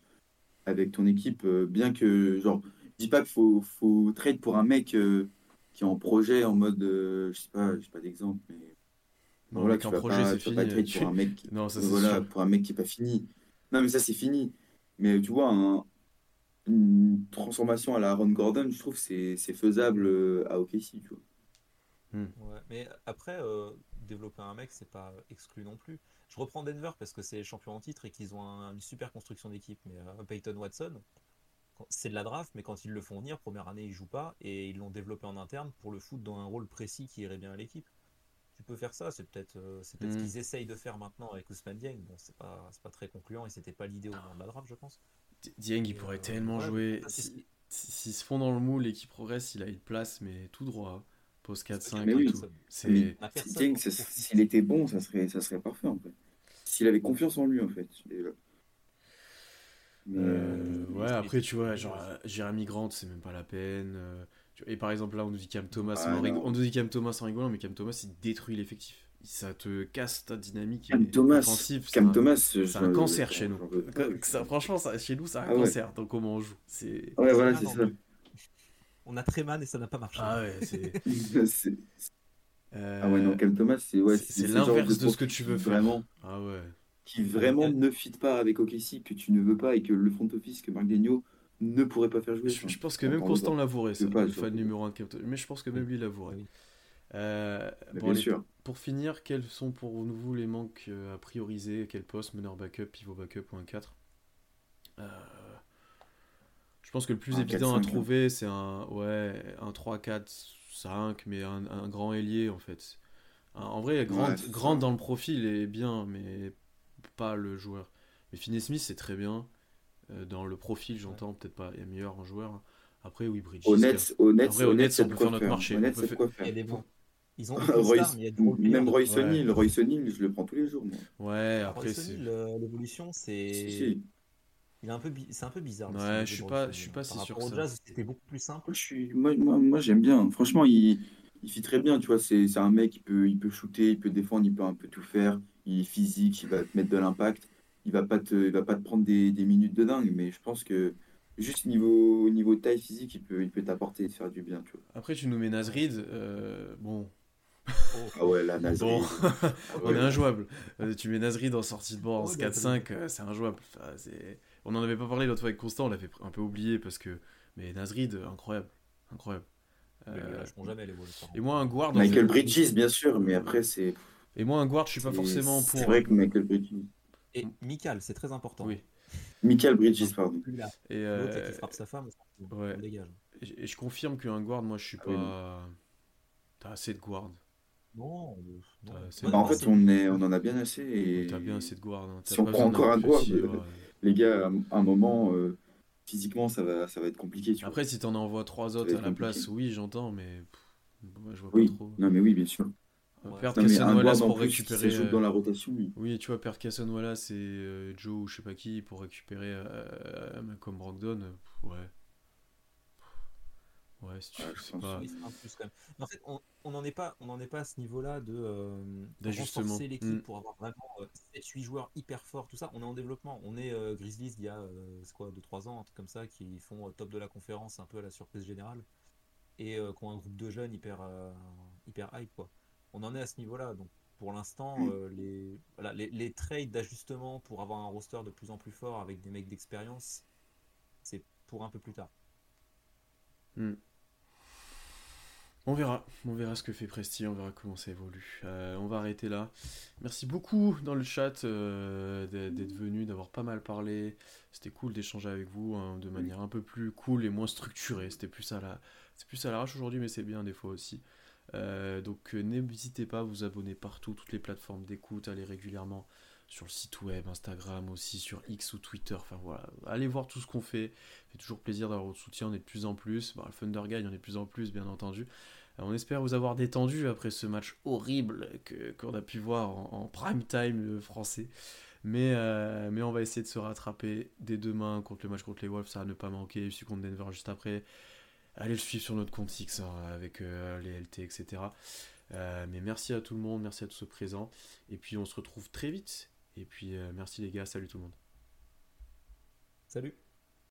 avec ton équipe, bien que genre dis pas qu'il faut, faut trade pour un mec euh, qui est en projet, en mode, euh, je sais pas, sais pas d'exemple, mais non, voilà, tu projet, pas, tu pas trade pour un mec, non, ça, voilà, pour un mec qui est pas fini. Non, mais ça c'est fini. Mais tu vois, un, une transformation à la Aaron Gordon, je trouve c'est c'est faisable euh, à OKC, tu vois. Hmm. Ouais, mais après, développer un mec, c'est pas exclu non plus. Je reprends Denver parce que c'est champion en titre et qu'ils ont une super construction d'équipe. Mais Peyton Watson, c'est de la draft, mais quand ils le font venir, première année, ils jouent pas et ils l'ont développé en interne pour le foot dans un rôle précis qui irait bien à l'équipe. Tu peux faire ça, c'est peut-être euh, c'est peut-être ce mm. qu'ils essayent de faire maintenant avec Ousmane Dieng. Bon, c'est pas, pas très concluant et c'était pas l'idée au moment de la draft, je pense. Dieng, il pourrait euh, tellement jouer. S'ils si, se font dans le moule et qu'il progresse, il a une place, mais tout droit. Post 4-5 et tout. C'est... Dieng, s'il était bon, ça serait, ça serait parfait en fait. S'il avait confiance en lui en fait. Euh, ouais, Ouais, après, tu vois, genre, euh, Jérémy Grant, c'est même pas la peine. euh, Et par exemple, là, on nous dit Cam Thomas, Ah, en rig- on nous dit Cam Thomas en rigolant, mais Cam Thomas, il détruit l'effectif. Ça te casse ta dynamique Cam Thomas, offensive. c'est Cam un- Thomas, C'est un cancer chez nous. Ouais, Ça, franchement, ça, chez nous, c'est un Ah ouais. cancer dans comment on joue. C'est... voilà, Ah, c'est ça. On a Treman et ça n'a pas marché. Ah ouais, c'est. C'est- euh, Ah ouais, non, Cam Thomas, c'est ouais, c'est- c'est l'inverse de ce que tu veux faire. Vraiment, Ah ouais. qui vraiment ne fit pas avec OKC, que tu ne veux pas et que le front office, que Marc Degno ne pourrait pas faire jouer. Je, pense que même Constant l'avouerait, ça, sais pas, le fan numéro 1 de Cam Thomas. Mais je pense que même lui l'avouerait. Oui. Euh, bon, allez, sûr. Pour finir, quels sont pour vous les manques euh, à prioriser? Quel poste? Meneur backup, pivot backup ou un 4 Euh, Je pense que le plus Un évident à 4-5, trouver, c'est un, ouais, un 3-4-5, mais un, un grand ailier en fait. En vrai, Ouais, ça. dans le profil est bien, mais pas le joueur. Mais Finney Smith, c'est très bien. Euh, dans le profil, j'entends, peut-être pas, il est meilleur en joueur. Après, oui, Bridges. Honnête, honnête, En vrai, honnête, c'est on peut faire notre marché, Honnête, on peut faire- quoi Il y a faire. des bons. Ils ont aucune Royce- star, mais il y a des role players. même Royce Ouais. O'Neal, Royce O'Neal, je le prends tous les jours. Moi. Ouais, après, c'est. Euh, l'évolution, c'est. Si, si. Il est un peu, c'est un peu bizarre. Ouais, je suis pas- je suis pas si sûr au ça. Jazz, c'était beaucoup plus simple. Moi, je suis, moi, moi, moi, j'aime bien. Franchement, il, il fit très bien. Tu vois, c'est, c'est un mec qui peut, il peut shooter, il peut défendre, il peut un peu tout faire. Il est physique, il va te mettre de l'impact. Il va pas te, il va pas te prendre des, des minutes de dingue. Mais je pense que juste niveau, niveau taille physique, il peut, il peut t'apporter et te faire du bien. Tu vois. Après, tu nous mets Nasrid. euh, bon, Ah ouais, la Nasri. Bon. Ah on est injouable. Euh, tu mets Nasrid en sortie de banc en Ouais, bah, 4-5, euh, c'est injouable. Enfin, c'est... On n'en avait pas parlé l'autre fois avec Constant, on l'avait un peu oublié parce que. Mais Nasrid, incroyable. Incroyable. Euh, lâcheront jamais les Wolves. par Et moi, un guard. Michael Bridges, bien sûr, mais après, c'est. Et moi, un guard, je suis pas forcément pour. C'est vrai que Michael Bridges. Et Mikal, c'est très important. Oui. Michael Bridges, pardon. Là. Et, L'autre euh, qui frappe sa femme, ouais. dégage. et- et je confirme qu'un guard, moi, je suis Ah oui, pas. T'as assez de guard. Non, euh, non. Bah, en fait, on, est, on en a bien assez. Et T'as bien assez de guard. hein. Si on prend encore un guard, euh, ouais. Les gars, à un moment, euh, physiquement, ça va, ça va être compliqué. Tu vois. Après, si t'en envoies trois autres à la compliqué. place, oui, j'entends, mais. pff, moi, je vois oui, pas trop. non, mais oui, bien sûr. Euh, Ouais. Perdre Non, Wallace pour plus récupérer. euh, dans la rotation, oui. Oui, tu vois, perdre Casson Wallace et euh, Joe ou je sais pas qui pour récupérer euh, Malcolm Brogdon, ouais. Ouais, si tu pas. Plus quand même. Mais en fait, on n'en est pas, on en est pas à ce niveau-là de euh, D'ajustement. renforcer l'équipe Mm. pour avoir vraiment 7-8 joueurs hyper forts, tout ça. On est en développement. On est euh, Grizzlies il y a euh, c'est quoi, 2-3 ans, un truc comme ça, qui font euh, top de la conférence, un peu à la surprise générale, et euh, qui ont un groupe de jeunes hyper, euh, hyper hype quoi. On en est à ce niveau-là. Donc pour l'instant, Mm. euh, les, voilà, les, les trades d'ajustement pour avoir un roster de plus en plus fort avec des mecs d'expérience, c'est pour un peu plus tard. On verra, on verra ce que fait Presti, on verra comment ça évolue. Euh, on va arrêter là. Merci beaucoup dans le chat euh, d'être venu, d'avoir pas mal parlé. C'était cool d'échanger avec vous hein, de manière un peu plus cool et moins structurée. C'était plus à la, c'est plus à l'arrache aujourd'hui, mais c'est bien des fois aussi. Euh, donc n'hésitez pas à vous abonner partout, toutes les plateformes d'écoute, allez régulièrement sur le site web, Instagram aussi, sur X ou Twitter. Enfin voilà, allez voir tout ce qu'on fait. Ça fait toujours plaisir d'avoir votre soutien, on est de plus en plus. Bon, le Thunder gagne, on est de plus en plus, bien entendu. Euh, On espère vous avoir détendu après ce match horrible qu'on a pu voir en, prime time euh, français. Mais, euh, mais on va essayer de se rattraper dès demain contre le match contre les Wolves, ça va ne pas manquer. Celui contre Denver juste après. Allez le suivre sur notre compte X hein, avec les LT, etc. Mais merci à tout le monde, merci à tous ceux présents. Et puis on se retrouve très vite. Et puis euh, merci les gars, salut tout le monde. Salut